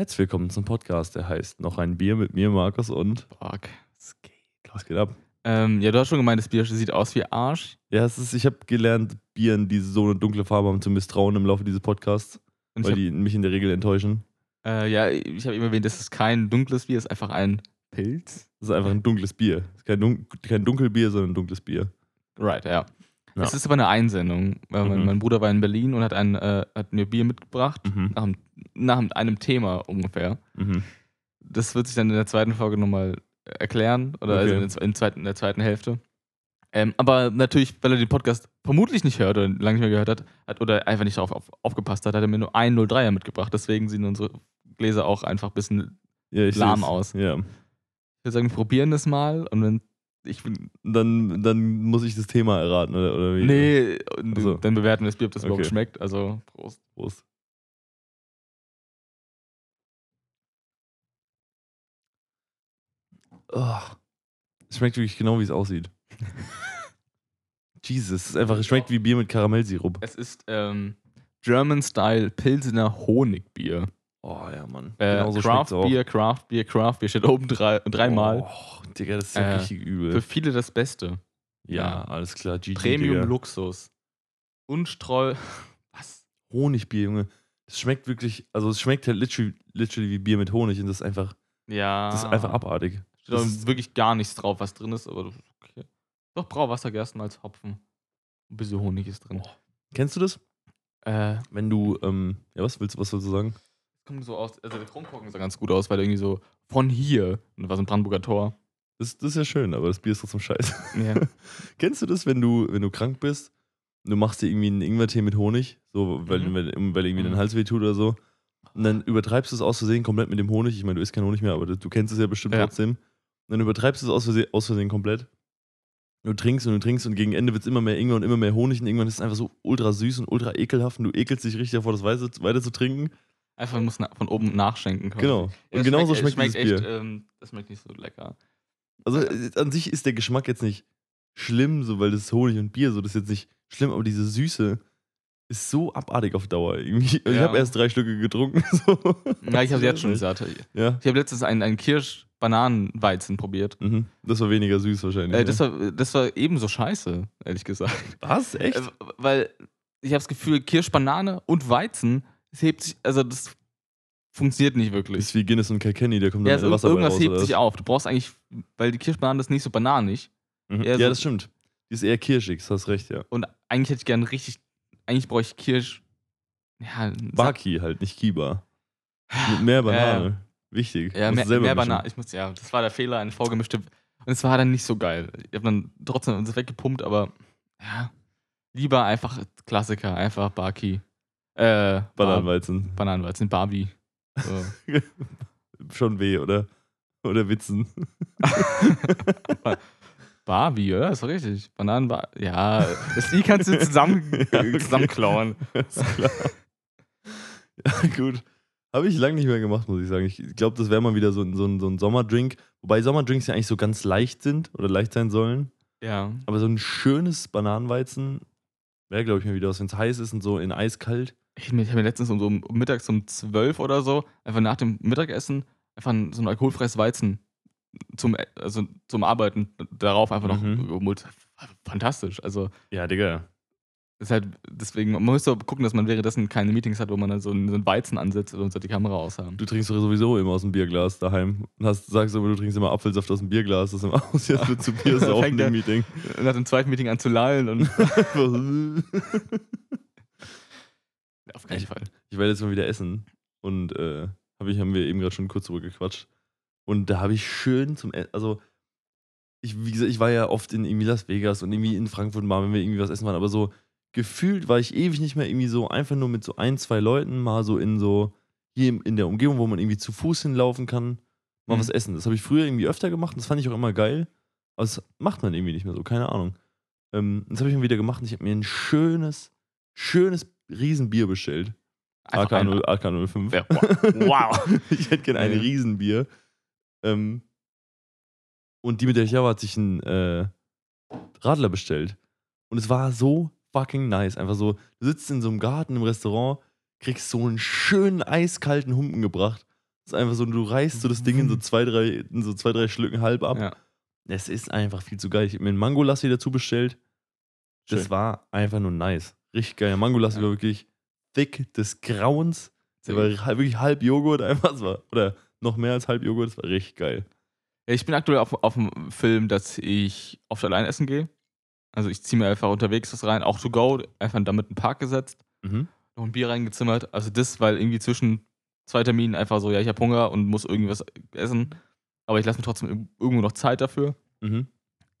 Herzlich willkommen zum Podcast, der heißt Noch ein Bier mit mir, Markus und. Fuck. Es geht. Was geht ab? Ähm, ja, du hast schon gemeint, das Bier sieht aus wie Arsch. Ja, es ist, ich habe gelernt, Bieren, die so eine dunkle Farbe haben, zu misstrauen im Laufe dieses Podcasts, Und weil ich die mich in der Regel enttäuschen. hab, äh, ja, ich habe eben erwähnt, das ist kein dunkles Bier, es ist einfach ein Pilz. Das ist einfach ein dunkles Bier. Es ist kein, Dun kein Dunkelbier, sondern ein dunkles Bier. Right, ja. Ja. Es ist aber eine Einsendung. Weil mein, Mhm. mein Bruder war in Berlin und hat, ein, äh, hat mir Bier mitgebracht, Mhm. nach, einem- nach einem Thema ungefähr. Mhm. Das wird sich dann in der zweiten Folge nochmal erklären, oder also Okay. in, der, in, zweiten, in der zweiten Hälfte. Ähm, aber natürlich, weil er den Podcast vermutlich nicht hört oder lange nicht mehr gehört hat, hat oder einfach nicht darauf auf, aufgepasst hat, hat er mir nur einen 03er mitgebracht. Deswegen sehen unsere Gläser auch einfach ein bisschen. Ja, Lahm seh's. aus. Ja. Ich würde sagen, wir probieren das mal und wenn. Ich bin. Dann, dann muss ich das Thema erraten, oder, oder wie? Nee, Also. dann bewerten wir das Bier, ob das überhaupt Okay. schmeckt. Also, Prost. Prost. Oh. Es schmeckt wirklich genau, wie es aussieht. Jesus, es ist einfach, es schmeckt wie Bier mit Karamellsirup. Es ist ähm, German Style Pilsener Honigbier. Oh ja, Mann. Äh, genau so Craft. Bier, Craft Bier, Craft Bier steht oben drei, dreimal. Oh, Digga, das ist ja Äh, richtig übel. Für viele das Beste. ja, ja. alles klar. GG, Premium Digga. Luxus. Unstreu. Was? Honigbier, Junge. Das schmeckt wirklich, also es schmeckt halt literally, literally wie Bier mit Honig und das ist einfach, Ja. das ist einfach abartig. Steht das ist- wirklich gar nichts drauf, was drin ist, aber okay. Doch Brauwasser, Gerstenmalz, Hopfen. Ein bisschen Honig ist drin. Kennst du das? Äh, Wenn du, ähm, ja, was willst, was willst du sagen? Kommt so aus, also der Kronkorken sah ganz gut aus, weil irgendwie so von hier, und da war so ein Brandenburger Tor. Das, das ist ja schön, aber das Bier ist trotzdem scheiße. Ja. Kennst du das, wenn du, wenn du krank bist, du machst dir irgendwie einen Ingwertee mit Honig, so, weil, Mhm. weil, weil irgendwie dein Mhm. Hals weh tut oder so, und dann übertreibst du es aus Versehen komplett mit dem Honig. Ich meine, du isst keinen Honig mehr, aber du, du kennst es ja bestimmt Ja. trotzdem. Und dann übertreibst du es aus Versehen, aus Versehen komplett. Du trinkst und du trinkst und gegen Ende wird es immer mehr Ingwer und immer mehr Honig und irgendwann ist es einfach so ultra süß und ultra ekelhaft und du ekelst dich richtig davor, das weiter zu trinken. Einfach man muss von oben nachschenken können. Genau. Und genauso schmeckt, schmeckt dieses echt, Bier. ähm, das schmeckt nicht so lecker. Also äh, an sich ist der Geschmack jetzt nicht schlimm, so weil das ist Honig und Bier, so das ist jetzt nicht schlimm, aber diese Süße ist so abartig auf Dauer. Irgendwie. Also Ich Ja. habe erst drei Stücke getrunken. So. Ja, ich habe jetzt schon satt. Ja. Ich habe letztens einen, einen Kirsch-Bananenweizen probiert. Mhm. Das war weniger süß wahrscheinlich. Äh, ne? das, war, das war ebenso scheiße, ehrlich gesagt. Was? Echt? Äh, weil ich habe das Gefühl, Kirsch, Banane und Weizen, das hebt sich, also das funktioniert nicht Das wirklich. ist wie Guinness und Kilkenny, da kommt Ja, dann also Wasser irgendwas raus, hebt sich auf. Du brauchst eigentlich, weil die Kirschbanane ist nicht so bananig. Mhm. Ja, so- das stimmt. Die ist eher kirschig, das hast recht, ja. Und eigentlich hätte ich gern richtig, eigentlich brauche ich Kirsch. Ja, Baki halt, nicht Kiba. Mit mehr Banane. Wichtig. Ja, mehr, mehr. Banane. Ich muss, ja, das war der Fehler, eine vorgemischte. Und es war dann nicht so geil. Ich habe dann trotzdem das weggepumpt, aber ja, lieber einfach Klassiker, einfach Baki. Äh, Bananenweizen. Bananenweizen, Barbie. So. Schon weh, oder? Oder Witzen. Barbie, oder? Das war richtig. Bananen, ja, das I kannst du zusammen, Ja, zusammenklauen. Ist klar. ja, gut. Habe ich lange nicht mehr gemacht, muss ich sagen. Ich glaube, das wäre mal wieder so, ein- so, so ein Sommerdrink. Wobei Sommerdrinks ja eigentlich so ganz leicht sind oder leicht sein sollen. Ja. Aber so ein schönes Bananenweizen wäre, glaube ich, mir wieder was, wenn es heiß ist und so in eiskalt. Ich habe mir, ich hab mir letztens um, so um mittags um 12 oder so, einfach nach dem Mittagessen, einfach ein, so ein alkoholfreies Weizen zum, also zum Arbeiten darauf einfach noch Mhm. gemult. Fantastisch. Also Ja, Digga. ist halt, deswegen, man muss doch gucken, dass man währenddessen keine Meetings hat, wo man dann so einen, Weizen ansetzt und so die Kamera aushaben. Du trinkst doch sowieso immer aus dem Bierglas daheim. Und hast, sagst aber, du trinkst immer Apfelsaft aus dem Bierglas. Das ist immer aus, jetzt wird zu Bier saufen im Meeting. Nach dem zweiten Meeting an zu lallen und auf keinen Ich- Fall. ich werde jetzt mal wieder essen. Und äh, hab ich, haben wir eben gerade schon kurz drüber gequatscht. Und da habe ich schön zum Essen, also ich, wie gesagt, ich war ja oft in irgendwie Las Vegas und irgendwie in Frankfurt mal, wenn wir irgendwie was essen waren, aber so gefühlt war ich ewig nicht mehr irgendwie so einfach nur mit so ein, zwei Leuten mal so in so hier in der Umgebung, wo man irgendwie zu Fuß hinlaufen kann, mal Mhm. was essen. Das habe ich früher irgendwie öfter gemacht und das fand ich auch immer geil. Aber das macht man irgendwie nicht mehr so, keine Ahnung. Ähm, das habe ich mal wieder gemacht und ich habe mir ein schönes, schönes Riesenbier bestellt. AK, ein- 0, AK 05. Ja, wow. ich hätte gerne ein Ja. Riesenbier. Ähm, und die mit der ich war, hat sich ein äh, Radler bestellt. Und es war so fucking nice. Einfach so, du sitzt in so einem Garten im Restaurant, kriegst so einen schönen eiskalten Humpen gebracht. ist einfach so, du reißt so das Ding in so zwei, drei, in so zwei, drei Schlücken halb ab. Ja. Es ist einfach viel zu geil. Ich habe mir einen Mangolassi dazu bestellt. Das Schön. war einfach nur nice. Richtig geil. Der Mangolassi Ja. war wirklich thick des Grauens. Der war wirklich halb Joghurt einfach. Das war, oder noch mehr als halb Joghurt. Das war richtig geil. Ja, ich bin aktuell auf, auf dem Film, dass ich oft allein essen gehe. Also ich ziehe mir einfach unterwegs was rein, auch to go, einfach damit in den Park gesetzt, Mhm. noch ein Bier reingezimmert. Also das, weil irgendwie zwischen zwei Terminen einfach so, ja, ich habe Hunger und muss irgendwas essen, aber ich lasse mir trotzdem ir- irgendwo noch Zeit dafür. Mhm.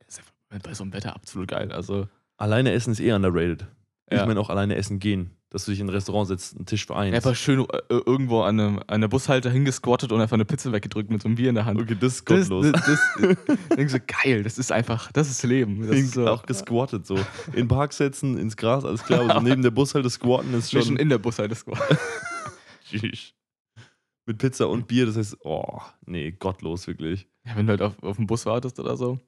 Das ist einfach bei so einem Wetter absolut geil. Also Alleine essen ist eh underrated. Ich Ja. meine auch alleine essen gehen. Dass du dich in ein Restaurant setzt, einen Tisch für eins. einfach schön äh, irgendwo an einem, an einer Bushalter hingesquattet und einfach eine Pizza weggedrückt mit so einem Bier in der Hand. okay, das ist Das, gottlos. das, das, denkst du, geil, das ist einfach, das ist Leben. Das ist so, auch gesquattet so. In den Park setzen, ins Gras, alles klar. Aber so neben der Bushalte squatten ist schon schon. in der Bushalte squattet. Sheesh. Mit Pizza und Bier, das heißt, oh, nee, gottlos, wirklich. Ja, wenn du halt auf, auf den Bus wartest oder so.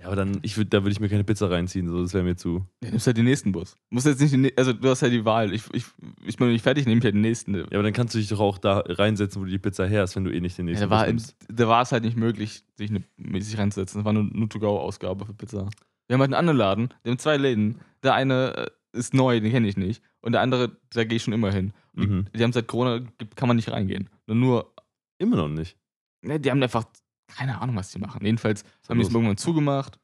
Ja, aber dann, ich würd, da würde ich mir keine Pizza reinziehen, so, das wäre mir zu. Ja, nimmst halt den nächsten Bus. Musst jetzt nicht, den also du hast ja die Wahl. Ich, ich, ich bin noch nicht fertig, nehme ich halt den nächsten. Ja, Ja, aber dann kannst du dich doch auch da reinsetzen, wo du die Pizza her hast, wenn du eh nicht den nächsten da, war, Bus nimmst. da war es halt nicht möglich, sich, eine, sich reinzusetzen. Das war nur eine To-Go-Ausgabe für Pizza. Wir haben halt einen anderen Laden, der haben zwei Läden. Der eine äh, ist neu, den kenne ich nicht. Und der andere, da gehe ich schon immer hin. Mhm. Die, die haben seit Corona, kann man nicht reingehen. Nur, nur Immer noch nicht. ne, die haben einfach keine Ahnung, was die machen. Jedenfalls haben die es irgendwann zugemacht.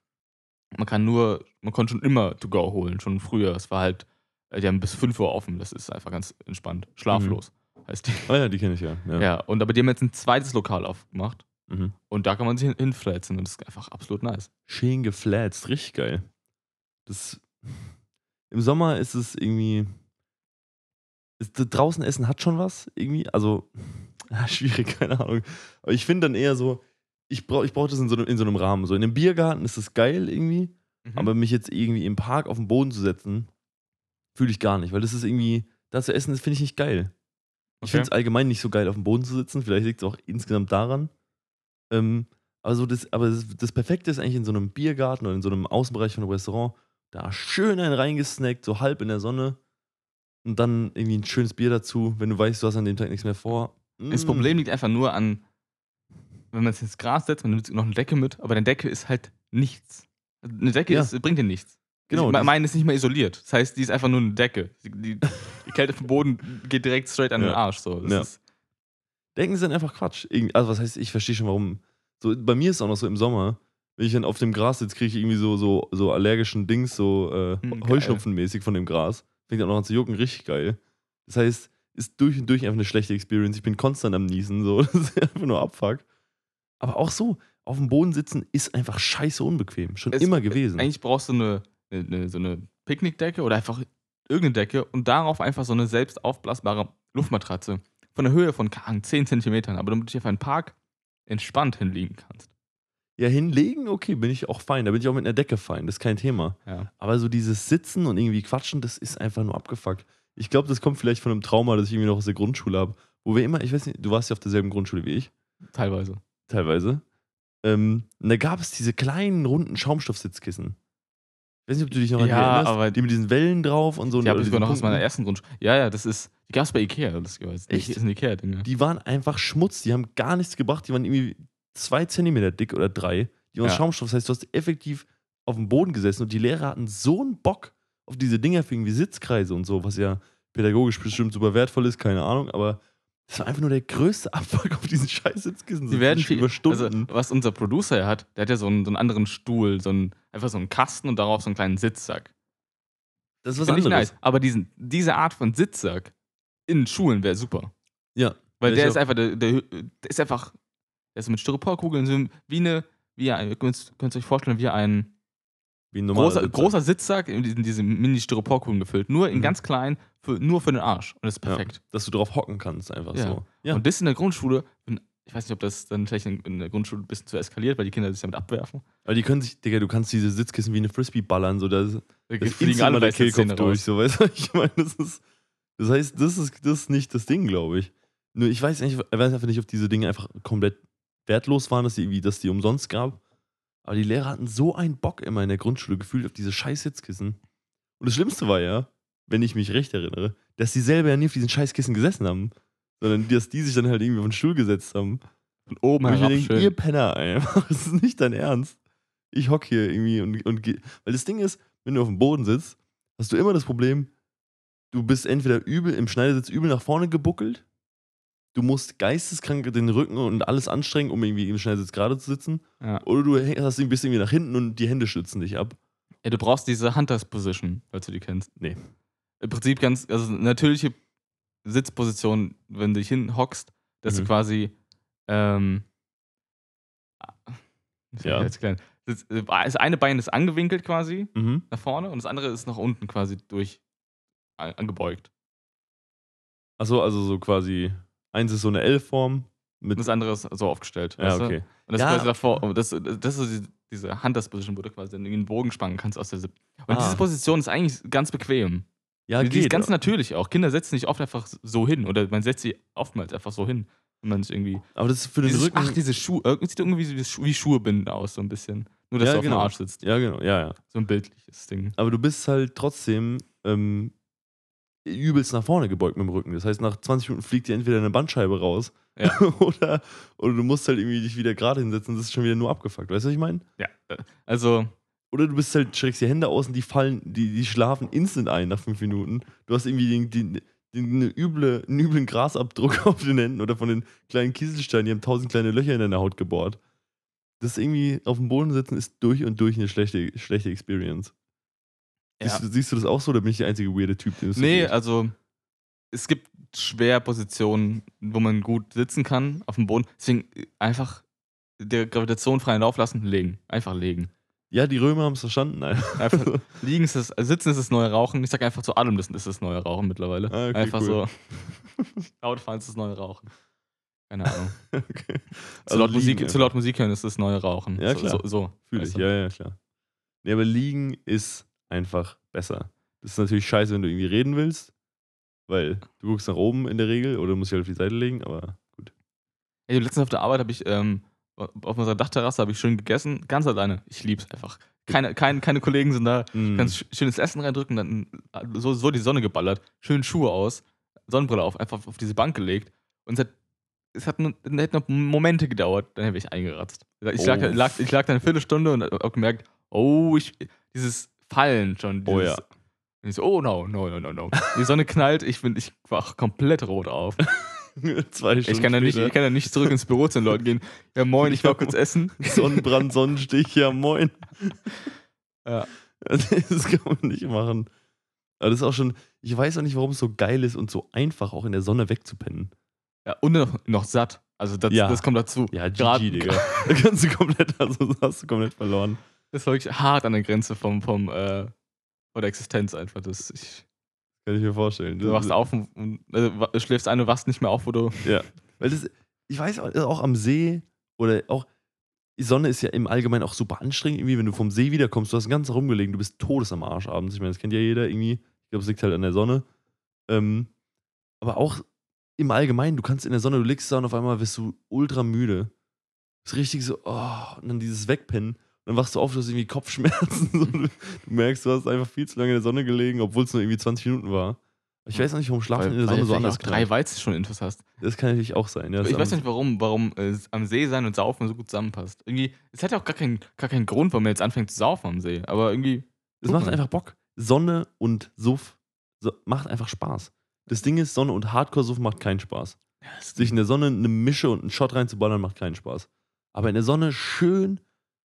Man kann nur, man konnte schon immer to go holen, schon früher. Es war halt, äh, die haben bis 5 Uhr offen. Das ist einfach ganz entspannt. Schlaflos heißt die. Ah ja, die kenne ich ja. Ja. Ja. und aber die haben jetzt ein zweites Lokal aufgemacht. Mhm. Und da kann man sich hin- hinflätzen und das ist einfach absolut nice. Schön geflatzt, richtig geil. Das, Im Sommer ist es irgendwie. Ist, draußen essen hat schon was, irgendwie. Also, ah, schwierig, keine Ahnung. Aber ich finde dann eher so, ich brauche ich brauch das in so, einem, in so einem Rahmen. So in einem Biergarten ist das geil irgendwie. Mhm. Aber mich jetzt irgendwie im Park auf den Boden zu setzen, fühle ich gar nicht, weil das ist irgendwie, da zu essen, das finde ich nicht geil. Ich Okay. finde es allgemein nicht so geil, auf dem Boden zu sitzen. Vielleicht liegt es auch insgesamt daran. Ähm, aber so das, aber das, das Perfekte ist eigentlich in so einem Biergarten oder in so einem Außenbereich von einem Restaurant, da schön einen reingesnackt, so halb in der Sonne. Und dann irgendwie ein schönes Bier dazu, wenn du weißt, du hast an dem Tag nichts mehr vor. Das Mm. Problem liegt einfach nur an, wenn man es ins Gras setzt, man nimmt noch eine Decke mit, aber eine Decke ist halt nichts. Eine Decke Ja. ist, bringt dir nichts. Genau, Ich, meine ist nicht mal isoliert. Das heißt, die ist einfach nur eine Decke. Die, die, Kälte vom Boden geht direkt straight an den Ja. Arsch. So. Ja. ist, Denken sind einfach Quatsch. Also, was heißt, ich verstehe schon, warum. So, bei mir ist es auch noch so im Sommer, wenn ich dann auf dem Gras sitze, kriege ich irgendwie so, so, so allergischen Dings, so äh, Hm. Heuschnupfenmäßig von dem Gras. Fängt auch an zu jucken, richtig geil. Das heißt, ist durch und durch einfach eine schlechte Experience. Ich bin konstant am Niesen, so. Das ist einfach nur Abfuck. Aber auch so, auf dem Boden sitzen ist einfach scheiße unbequem. Schon Es- immer gewesen. eigentlich brauchst du eine, eine, so eine Picknickdecke oder einfach irgendeine Decke und darauf einfach so eine selbst aufblasbare Luftmatratze. Von der Höhe von keine Ahnung, 10 Zentimetern, aber damit du dich auf einen Park entspannt hinlegen kannst. Ja, hinlegen, okay, bin ich auch fein. Da bin ich auch mit einer Decke fein. Das ist kein Thema. Ja. Aber so dieses Sitzen und irgendwie Quatschen, das ist einfach nur abgefuckt. Ich glaube, das kommt vielleicht von einem Trauma, das ich irgendwie noch aus der Grundschule habe. Wo wir immer, ich weiß nicht, du warst ja auf derselben Grundschule wie ich, Teilweise. Teilweise. Ähm, und da gab es diese kleinen, runden Schaumstoffsitzkissen. Ich weiß nicht, ob du dich noch an Ja, erinnerst. aber- die mit diesen Wellen drauf und so. Die habe oder ich sogar diesen noch aus meiner ersten Grundschule. Ja, ja, das ist. Die gab es bei Ikea, das ist Echt? Das sind Ikea-Dinge. Die waren einfach Schmutz. Die haben gar nichts gebracht. Die waren irgendwie zwei Zentimeter dick oder drei. Die waren Ja. Schaumstoff. Das heißt, du hast effektiv auf dem Boden gesessen und die Lehrer hatten so einen Bock auf diese Dinger für irgendwie Sitzkreise und so, was ja pädagogisch bestimmt super wertvoll ist, keine Ahnung, aber das war einfach nur der größte Abfuck auf diesen scheiß Sitzkissen. Die werden viel, über Stunden. Also, was unser Producer ja hat, der hat ja so einen, so einen anderen Stuhl, so einen, einfach so einen Kasten und darauf so einen kleinen Sitzsack. das ist was Finde ich anderes. nice. Aber diesen, diese Art von Sitzsack in Schulen wäre super. Ja. Weil der ist einfach, der, der, der ist einfach, der ist mit Styroporkugeln, so wie eine, wie ein, ihr könnt könnt euch vorstellen, wie ein Wie ein normaler großer, Sitzsack. großer Sitzsack in diesen, diese Mini-Styroporkugeln gefüllt. Nur in Mhm. ganz klein, für, nur für den Arsch. Und das ist Ja, perfekt. dass du drauf hocken kannst, einfach Ja. so. Ja. Und das in der Grundschule, ich weiß nicht, ob das dann vielleicht in, der Grundschule ein bisschen zu eskaliert, weil die Kinder sich damit abwerfen. Aber die können sich, Digga, du kannst diese Sitzkissen wie eine Frisbee ballern, so da Da das fliegen alle der Kehlkopf durch, so weißt du, ich meine, das ist, das heißt, das ist, das ist nicht das Ding, glaube ich. Nur ich weiß nicht, ich weiß einfach nicht, ob diese Dinge einfach komplett wertlos waren, dass die, dass die umsonst gab. Aber die Lehrer hatten so einen Bock immer in der Grundschule gefühlt auf diese scheiß Sitzkissen. Und das Schlimmste war ja, wenn ich mich recht erinnere, dass die selber ja nie auf diesen scheiß Kissen gesessen haben. sondern dass die sich dann halt irgendwie auf den Stuhl gesetzt haben. Von oben Und ich mir schön. ihr Penner einfach, das ist nicht dein Ernst. Ich hock hier irgendwie und, und geh. Weil das Ding ist, wenn du auf dem Boden sitzt, hast du immer das Problem, du bist entweder übel im Schneidersitz übel nach vorne gebuckelt, du musst geisteskrank den Rücken und alles anstrengen, um irgendwie im Schneidersitz gerade zu sitzen, Ja. oder du hast, bist irgendwie nach hinten und die Hände stützen dich ab. ja, du brauchst diese Hunters Position, falls du die kennst. Nee. Im Prinzip ganz, also natürliche Sitzposition, wenn du dich hinhockst, dass Mhm. du quasi, ähm, Ja. Jetzt klein. Das, äh, das eine Bein ist angewinkelt quasi Mhm. nach vorne und das andere ist nach unten quasi durch angebeugt. Achso, also so quasi, eins ist so eine L-Form mit. Und das andere ist so aufgestellt. ja, weißt du? okay. Und das Ja. ist quasi davor, das, das ist die, diese Hunters Position, wo du quasi dann irgendwie einen Bogen spannen kannst aus der Sippe. Und Ah. diese Position ist eigentlich ganz bequem. Ja, die ist geht. ganz natürlich auch. Kinder setzen sich oft einfach so hin oder man setzt sie oftmals einfach so hin. Wenn man sich irgendwie. aber das ist für den Dieses, Rücken. ach, diese Schuhe. Irgendwie sieht irgendwie wie, Schu- wie Schuhe binden aus, so ein bisschen. Nur, dass Ja, du auf genau. dem Arsch sitzt. ja, genau, ja, ja. So ein bildliches Ding. Aber du bist halt trotzdem ähm, übelst nach vorne gebeugt mit dem Rücken. Das heißt, nach 20 Minuten fliegt dir entweder eine Bandscheibe raus Ja. oder, oder du musst halt irgendwie dich wieder gerade hinsetzen und das ist schon wieder nur abgefuckt. Weißt du, was ich meine? Ja. Also, Oder du bist halt, streckst die Hände aus und die fallen, die, die schlafen instant ein nach fünf Minuten. Du hast irgendwie den, den, den, eine üble, einen üblen Grasabdruck auf den Händen oder von den kleinen Kieselsteinen, die haben tausend kleine Löcher in deiner Haut gebohrt. Das irgendwie auf dem Boden sitzen ist durch und durch eine schlechte, schlechte Experience. Ja. Siehst, du, siehst du das auch so oder bin ich der einzige weirde Typ, den es so Nee, geht? also es gibt schwer Positionen, wo man gut sitzen kann auf dem Boden. Deswegen äh, einfach der Gravitation freien Lauf lassen, legen. Einfach legen. Ja, die Römer haben es verstanden. Einfach liegen ist also sitzen ist das neue Rauchen. Ich sag einfach zu allem, das ist das neue Rauchen mittlerweile. Ah, okay, einfach cool. so. Autofahren ist das neue Rauchen. Keine Ahnung. okay. zu, laut liegen Musik, zu laut Musik hören ist das neue Rauchen. Ja, so, klar. So, so Fühl weißt ich, ja, ja, klar. Nee, aber liegen ist einfach besser. Das ist natürlich scheiße, wenn du irgendwie reden willst, weil du guckst nach oben in der Regel oder musst dich halt auf die Seite legen, aber gut. Ey, letztens auf der Arbeit habe ich ähm, auf unserer Dachterrasse habe ich schön gegessen, ganz alleine. Ich lieb's einfach. Keine, kein, keine Kollegen sind da. Mm. Ganz sch- schönes Essen reindrücken, dann äh, so, so die Sonne geballert, schön Schuhe aus, Sonnenbrille auf, einfach auf diese Bank gelegt. Und es hat, es hat, nur, es hätte noch Momente gedauert, dann hätte ich eingeratzt. Ich lag, Oh. lag, ich lag da eine Viertelstunde und habe gemerkt, oh, ich, dieses Fallen schon. Dieses, Oh ja. Und ich so, oh no, no, no, no, no. Die Sonne knallt, ich, bin, ich wach komplett rot auf. Zwei Stunden Ich kann, da nicht, ich kann da nicht zurück ins Büro zu den Leuten gehen. Ja, moin, ich war kurz essen. Sonnenbrand, Sonnenstich, ja moin. Ja. Das kann man nicht machen. Aber das ist auch schon, ich weiß auch nicht, warum es so geil ist und so einfach auch in der Sonne wegzupennen. Ja, und noch, noch satt. Also das, Ja. das kommt dazu. Ja, GG, Digga. Da kannst du komplett, also hast du komplett verloren. Das ist wirklich hart an der Grenze vom, vom äh, von der Existenz einfach. Das, ich, Kann ich mir vorstellen. du wachst auf und, und also, schläfst ein und wachst nicht mehr auf, wo du. Weil das, ich weiß auch, auch am See oder auch, die Sonne ist ja im Allgemeinen auch super anstrengend, irgendwie, wenn du vom See wiederkommst, du hast Tag rumgelegen, du bist todes am Arsch abends. Ich meine, das kennt ja jeder irgendwie. Ich glaube, es liegt halt an der Sonne. Ähm, aber auch im Allgemeinen, du kannst in der Sonne, du liegst da und auf einmal wirst du ultra müde. Ist richtig so, oh, und dann dieses Wegpennen. Dann wachst du auf, du hast irgendwie Kopfschmerzen. So, du, merkst, du hast einfach viel zu lange in der Sonne gelegen, obwohl es nur irgendwie 20 Minuten war. Ich weiß auch nicht, warum Schlafen in der Sonne so anders auch drei knallt. Weizen schon Intus hast. Das kann natürlich auch sein. Ja, ich weiß nicht, warum, warum äh, am See sein und Saufen so gut zusammenpasst. Irgendwie, es hat ja auch gar keinen, gar keinen Grund, warum man jetzt anfängt zu saufen am See. Aber irgendwie. Es macht einfach Bock. Sonne und Suff so, macht einfach Spaß. Das Ding ist, Sonne und Hardcore-Suff macht keinen Spaß. Sich in der Sonne eine Mische und einen Shot reinzuballern, macht keinen Spaß. Aber in der Sonne schön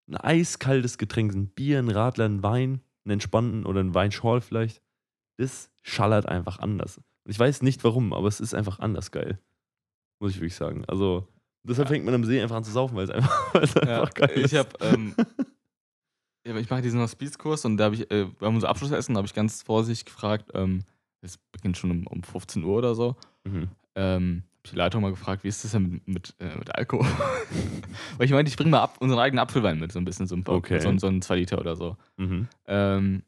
ein eiskaltes Getränk, ein Bier, ein Radler, ein Wein, einen entspannten oder ein Weinschorl vielleicht, das schallert einfach anders. Und ich weiß nicht warum, aber es ist einfach anders geil. Muss ich wirklich sagen. Also, deshalb Ja. fängt man am See einfach an zu saufen, weil es einfach, weil es Ja, einfach geil ist. ich habe ähm, ich mache diesen Hospizkurs und da habe ich, äh, beim unser Abschlussessen habe ich ganz vorsichtig gefragt, ähm, es beginnt schon um, um 15 Uhr oder so, Mhm. ähm, die Leitung mal gefragt, wie ist das denn mit, mit, äh, mit Alkohol? Weil ich meinte, ich bringe mal ab, unseren eigenen Apfelwein mit, so ein bisschen, so ein, Okay. so, ein- so ein 2 Liter oder so. Mhm. Ähm,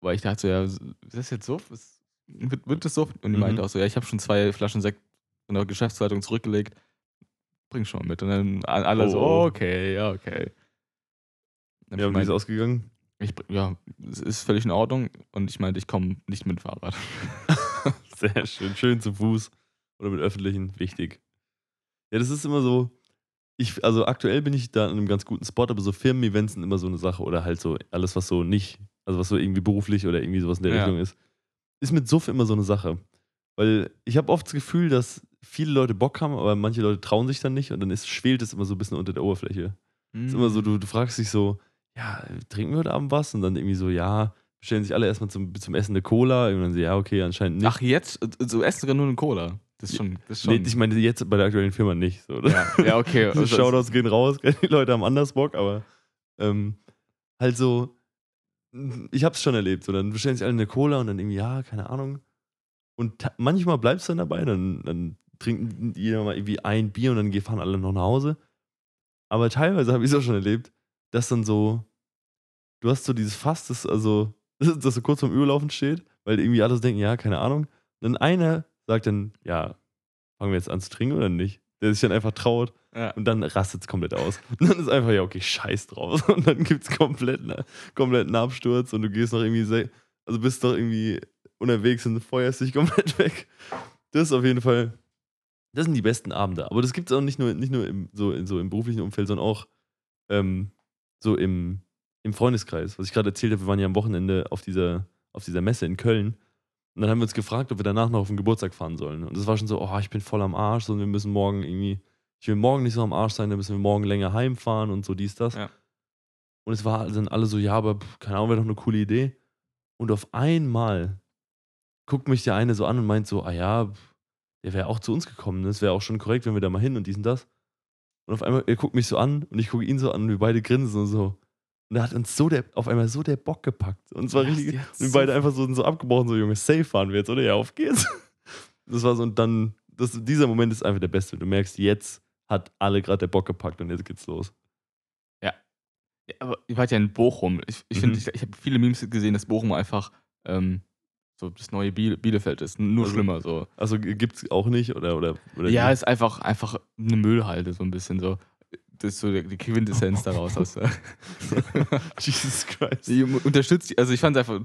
weil ich dachte so, ja, ist das jetzt so? Ist, wird, wird das so? Und die Mhm. meinte auch so, ja, ich habe schon zwei Flaschen Sekt von der Geschäftsleitung zurückgelegt. Bring schon mal mit. Und dann alle so, Oh. okay, ja, okay. Dann Ja, und wie ist es ausgegangen? ich, ja, es ist völlig in Ordnung. Und ich meinte, ich komme nicht mit dem Fahrrad. Sehr schön, schön zu Fuß. Oder mit öffentlichen, wichtig. Ja, das ist immer so. Ich, also aktuell bin ich da in einem ganz guten Spot, aber so Firmen-Events sind immer so eine Sache oder halt so alles, was so nicht, also was so irgendwie beruflich oder irgendwie sowas in der Ja. Richtung ist, ist mit Suff immer so eine Sache. Weil ich habe oft das Gefühl, dass viele Leute Bock haben, aber manche Leute trauen sich dann nicht und dann ist, schwelt es immer so ein bisschen unter der Oberfläche. Mhm. ist immer so, du, du fragst dich so, ja, trinken wir heute Abend was? Und dann irgendwie so, ja, bestellen sich alle erstmal zum, zum Essen eine Cola. Und dann so, ja, okay, anscheinend nicht. Ach, jetzt? So essen sogar nur eine Cola. Das ist schon. Das ist nee, schon ich meine jetzt bei der aktuellen Firma nicht. So, ja, ja, okay. Also Also, Shoutouts gehen raus, die Leute haben anders Bock, aber ähm, halt so, ich hab's schon erlebt. So, dann bestellen sich alle eine Cola und dann irgendwie, ja, keine Ahnung. Und manchmal bleibst du dann dabei, dann, dann trinken jeder mal irgendwie ein Bier und dann fahren alle noch nach Hause. Aber teilweise habe ich es auch schon erlebt, dass dann so, du hast so dieses Fass, das, also, das so kurz vorm Überlaufen steht, weil irgendwie alle so denken, ja, keine Ahnung. Und dann einer sagt dann, ja, fangen wir jetzt an zu trinken oder nicht? Der sich dann einfach traut. ja. Und dann rastet es komplett aus. Und dann ist einfach, ja, okay, scheiß drauf. Und dann gibt es komplett, kompletten Absturz und du gehst noch irgendwie, also bist doch irgendwie unterwegs und feuerst dich komplett weg. Das ist auf jeden Fall, das sind die besten Abende. Aber das gibt es auch nicht nur, nicht nur im, so, in, so im beruflichen Umfeld, sondern auch ähm, so im, im Freundeskreis. Was ich gerade erzählt habe, wir waren ja am Wochenende auf dieser, auf dieser Messe in Köln. Und dann haben wir uns gefragt, ob wir danach noch auf den Geburtstag fahren sollen. Und das war schon so, oh, ich bin voll am Arsch und wir müssen morgen irgendwie, ich will morgen nicht so am Arsch sein, dann müssen wir morgen länger heimfahren und so dies, das. Ja. Und es war dann alle so, ja, aber keine Ahnung, wäre doch eine coole Idee. Und auf einmal guckt mich der eine so an und meint so, ah ja, der wäre auch zu uns gekommen, das wäre auch schon korrekt, wenn wir da mal hin und dies und das. Und auf einmal, er guckt mich so an und ich gucke ihn so an und wir beide grinsen und so. Und da hat uns so der, auf einmal so der Bock gepackt. Und es war Das richtig, und wir so- beide einfach so, so abgebrochen, so, Junge, safe fahren wir jetzt, oder? Ja, auf geht's. Das war so, und dann, das, dieser Moment ist einfach der beste. Du merkst, jetzt hat alle gerade der Bock gepackt und jetzt geht's los. Ja, aber ihr wart ja in Bochum. Ich, ich finde, Mhm. ich, ich habe viele Memes gesehen, dass Bochum einfach ähm, so das neue Biel Bielefeld ist. Nur Also- schlimmer so. Also gibt's auch nicht, oder? oder, oder Ja, wie? ist einfach, einfach eine Müllhalde, so ein bisschen so. Das ist so die Quintessenz daraus. Aus, Jesus Christ. die unterstützt, also ich fand es einfach,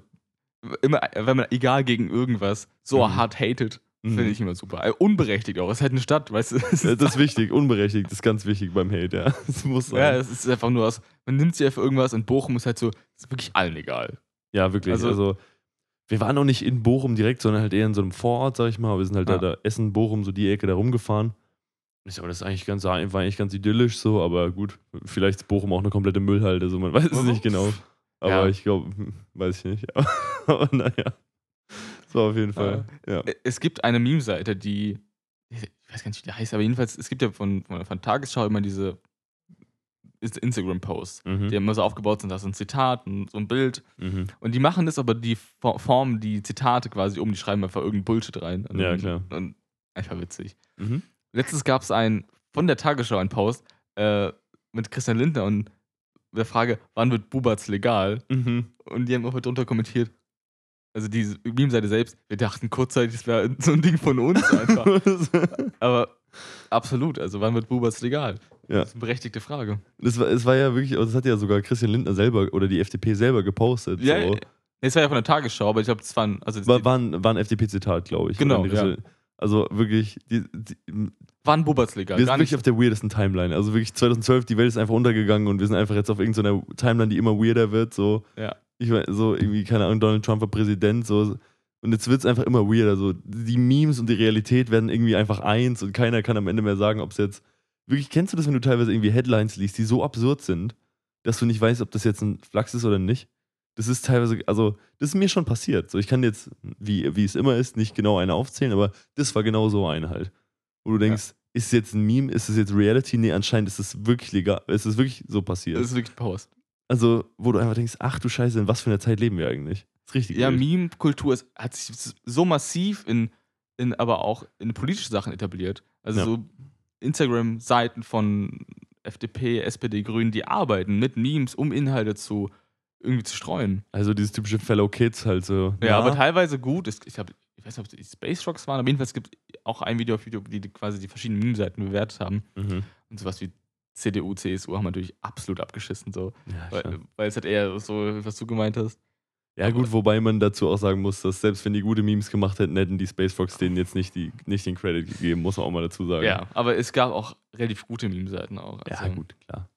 immer, wenn man egal gegen irgendwas so Mhm. hart hatet, Mhm. finde ich immer super. Äh, Unberechtigt auch. Es ist halt eine Stadt, weißt du. Ja, ist, Das ist wichtig, unberechtigt, das ist ganz wichtig beim Hate, ja. Das muss sein. ja, Ja, es ist einfach nur aus, man nimmt sich für irgendwas und Bochum ist halt so, es ist wirklich allen egal. wirklich. Also- Also, wir waren auch nicht in Bochum direkt, sondern halt eher in so einem Vorort, sag ich mal. Wir sind halt Ja. da, da Essen, Bochum, so die Ecke da rumgefahren. Ich sag, das ist eigentlich ganz, war eigentlich ganz idyllisch so, aber gut, vielleicht ist Bochum auch eine komplette Müllhalde, so man weiß es nicht genau. Aber Ja. ich glaube, weiß ich nicht. Aber, aber naja. So auf jeden Fall. Ja. Äh, Es gibt eine Meme-Seite, die, ich weiß gar nicht, wie die heißt, aber jedenfalls, es gibt ja von, von, von Tagesschau immer diese Ist- Instagram-Posts, Mhm. die immer so aufgebaut sind, da ist ein Zitat und so ein Bild. Mhm. Und die machen das aber, die fo- formen die Zitate quasi um, die schreiben einfach irgendeinen Bullshit rein. Und, Ja, klar. Und einfach witzig. Mhm. Letztens gab es ein, von der Tagesschau einen Post äh, mit Christian Lindner und der Frage, wann wird Bubatz legal? Mhm. Und die haben auch drunter kommentiert, also diese Meme-Seite selbst, wir dachten kurzzeitig, das wäre so ein Ding von uns einfach. Aber absolut, also wann wird Bubatz legal? Ja. Das ist eine berechtigte Frage. Das war, es war ja wirklich, das hat ja sogar Christian Lindner selber oder die FDP selber gepostet. Ja, so. nee, das war ja von der Tagesschau, aber ich glaube, das waren, also das War, war, ein, war ein FDP-Zitat, glaube ich. Genau, die- Also wirklich, die, die, waren Bubatz legal. wir sind wirklich nicht, auf der weirdesten Timeline. Also wirklich 2012, die Welt ist einfach untergegangen und wir sind einfach jetzt auf irgendeiner Timeline, die immer weirder wird. So, Ja. ich mein, so irgendwie, keine Ahnung, Donald Trump war Präsident, so. Und jetzt wird es einfach immer weirder. So, die Memes und die Realität werden irgendwie einfach eins und keiner kann am Ende mehr sagen, ob es jetzt. Wirklich, kennst du das, wenn du teilweise irgendwie Headlines liest, die so absurd sind, dass du nicht weißt, ob das jetzt ein Flachs ist oder nicht? Das ist teilweise, also, das ist mir schon passiert. So, ich kann jetzt, wie, wie es immer ist, nicht genau eine aufzählen, aber das war genau so eine halt. Wo du denkst, ist es jetzt ein Meme, ist es jetzt Reality? Nee, anscheinend ist es wirklich legal, ist es wirklich so passiert. das ist wirklich Post. also, wo du einfach denkst, ach du Scheiße, in was für einer Zeit leben wir eigentlich? Das ist richtig Ja. Meme-Kultur hat sich so massiv in, in aber auch in politische Sachen etabliert. Also Ja. so Instagram-Seiten von FDP, SPD, Grünen, die arbeiten mit Memes, um Inhalte zu irgendwie zu streuen. Also dieses typische Fellow Kids halt so. Ja, na, aber teilweise gut. Es- Ich, hab, ich weiß nicht, ob es die Space Rocks waren, aber jedenfalls gibt es auch ein Video auf YouTube, die quasi die verschiedenen Meme-Seiten bewertet haben. Mhm. Und sowas wie CDU, CSU haben natürlich absolut abgeschissen, so. Ja, Weil, weil es halt eher so, was du gemeint hast. Ja, gut, wobei man dazu auch sagen muss, dass selbst wenn die gute Memes gemacht hätten, hätten die Space Fox denen jetzt nicht, die, nicht den Credit gegeben, muss man auch mal dazu sagen. Ja, aber es gab auch relativ gute Meme-Seiten auch. Ja, also- gut, klar.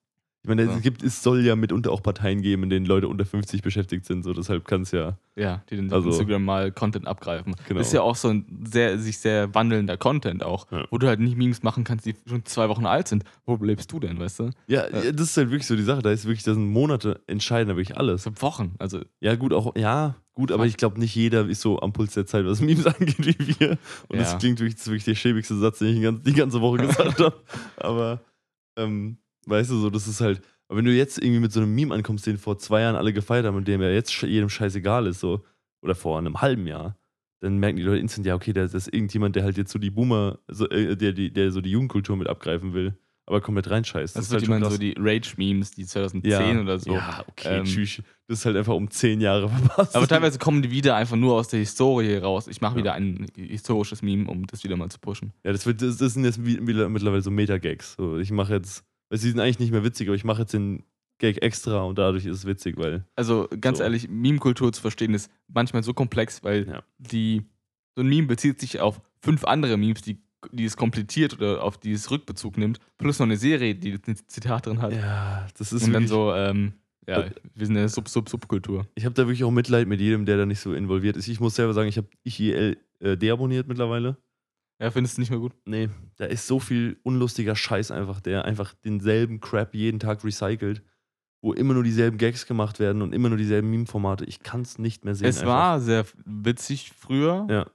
Ich meine, Ja. es, gibt, es soll ja mitunter auch Parteien geben, in denen Leute unter 50 beschäftigt sind, so deshalb kann es ja. Ja, die den Also- Instagram mal Content abgreifen. Genau. Das ist ja auch so ein sehr, sich sehr wandelnder Content auch, Ja. wo du halt nicht Memes machen kannst, die schon zwei Wochen alt sind. Wo lebst du denn, weißt du? Ja, Ja. ja, das ist halt wirklich so die Sache. Da ist wirklich, da sind Monate entscheiden, da wirklich alles. Wochen. Also, Ja, gut, auch, ja, gut, aber ich glaube, nicht jeder ist so am Puls der Zeit, was Memes angeht, wie wir. Und das klingt wirklich, das wirklich der schäbigste Satz, den ich die ganze, die ganze Woche gesagt habe. Aber, ähm, weißt du, so, das ist halt, aber wenn du jetzt irgendwie mit so einem Meme ankommst, den vor zwei Jahren alle gefeiert haben und dem ja jetzt jedem scheißegal ist, so, oder vor einem halben Jahr, dann merken die Leute instant, ja, okay, das ist irgendjemand, der halt jetzt so die Boomer, so, äh, der, die, der so die Jugendkultur mit abgreifen will, aber komplett reinscheißt. das, ist wird halt schon so die Rage-Memes, die 2010 oder so. Ja, okay, Ähm, tschüss. Das ist halt einfach um zehn Jahre verpasst. Aber teilweise kommen die wieder einfach nur aus der Historie raus. Ich mache Ja. wieder ein historisches Meme, um das wieder mal zu pushen. Ja, das, wird, das, das sind jetzt mittlerweile so Meta-Gags. So, ich mache jetzt, weil sie sind eigentlich nicht mehr witzig, aber ich mache jetzt den Gag extra und dadurch ist es witzig, weil. Also ganz So. ehrlich, Meme-Kultur zu verstehen ist manchmal so komplex, weil Ja. die so ein Meme bezieht sich auf fünf andere Memes, die, die es komplettiert oder auf die es Rückbezug nimmt, plus noch eine Serie, die ein Zitat drin hat. Ja, das ist Und dann so, ähm, ja, Äh, wir sind eine Sub-Sub-Subkultur. Ich habe da wirklich auch Mitleid mit jedem, der da nicht so involviert ist. Ich muss selber sagen, ich habe IEL äh, deabonniert mittlerweile. Ja, findest du nicht mehr gut? Nee, da ist so viel unlustiger Scheiß einfach, der einfach denselben Crap jeden Tag recycelt, wo immer nur dieselben Gags gemacht werden und immer nur dieselben Meme-Formate. Ich kann es nicht mehr sehen. es einfach. war sehr witzig früher, Ja.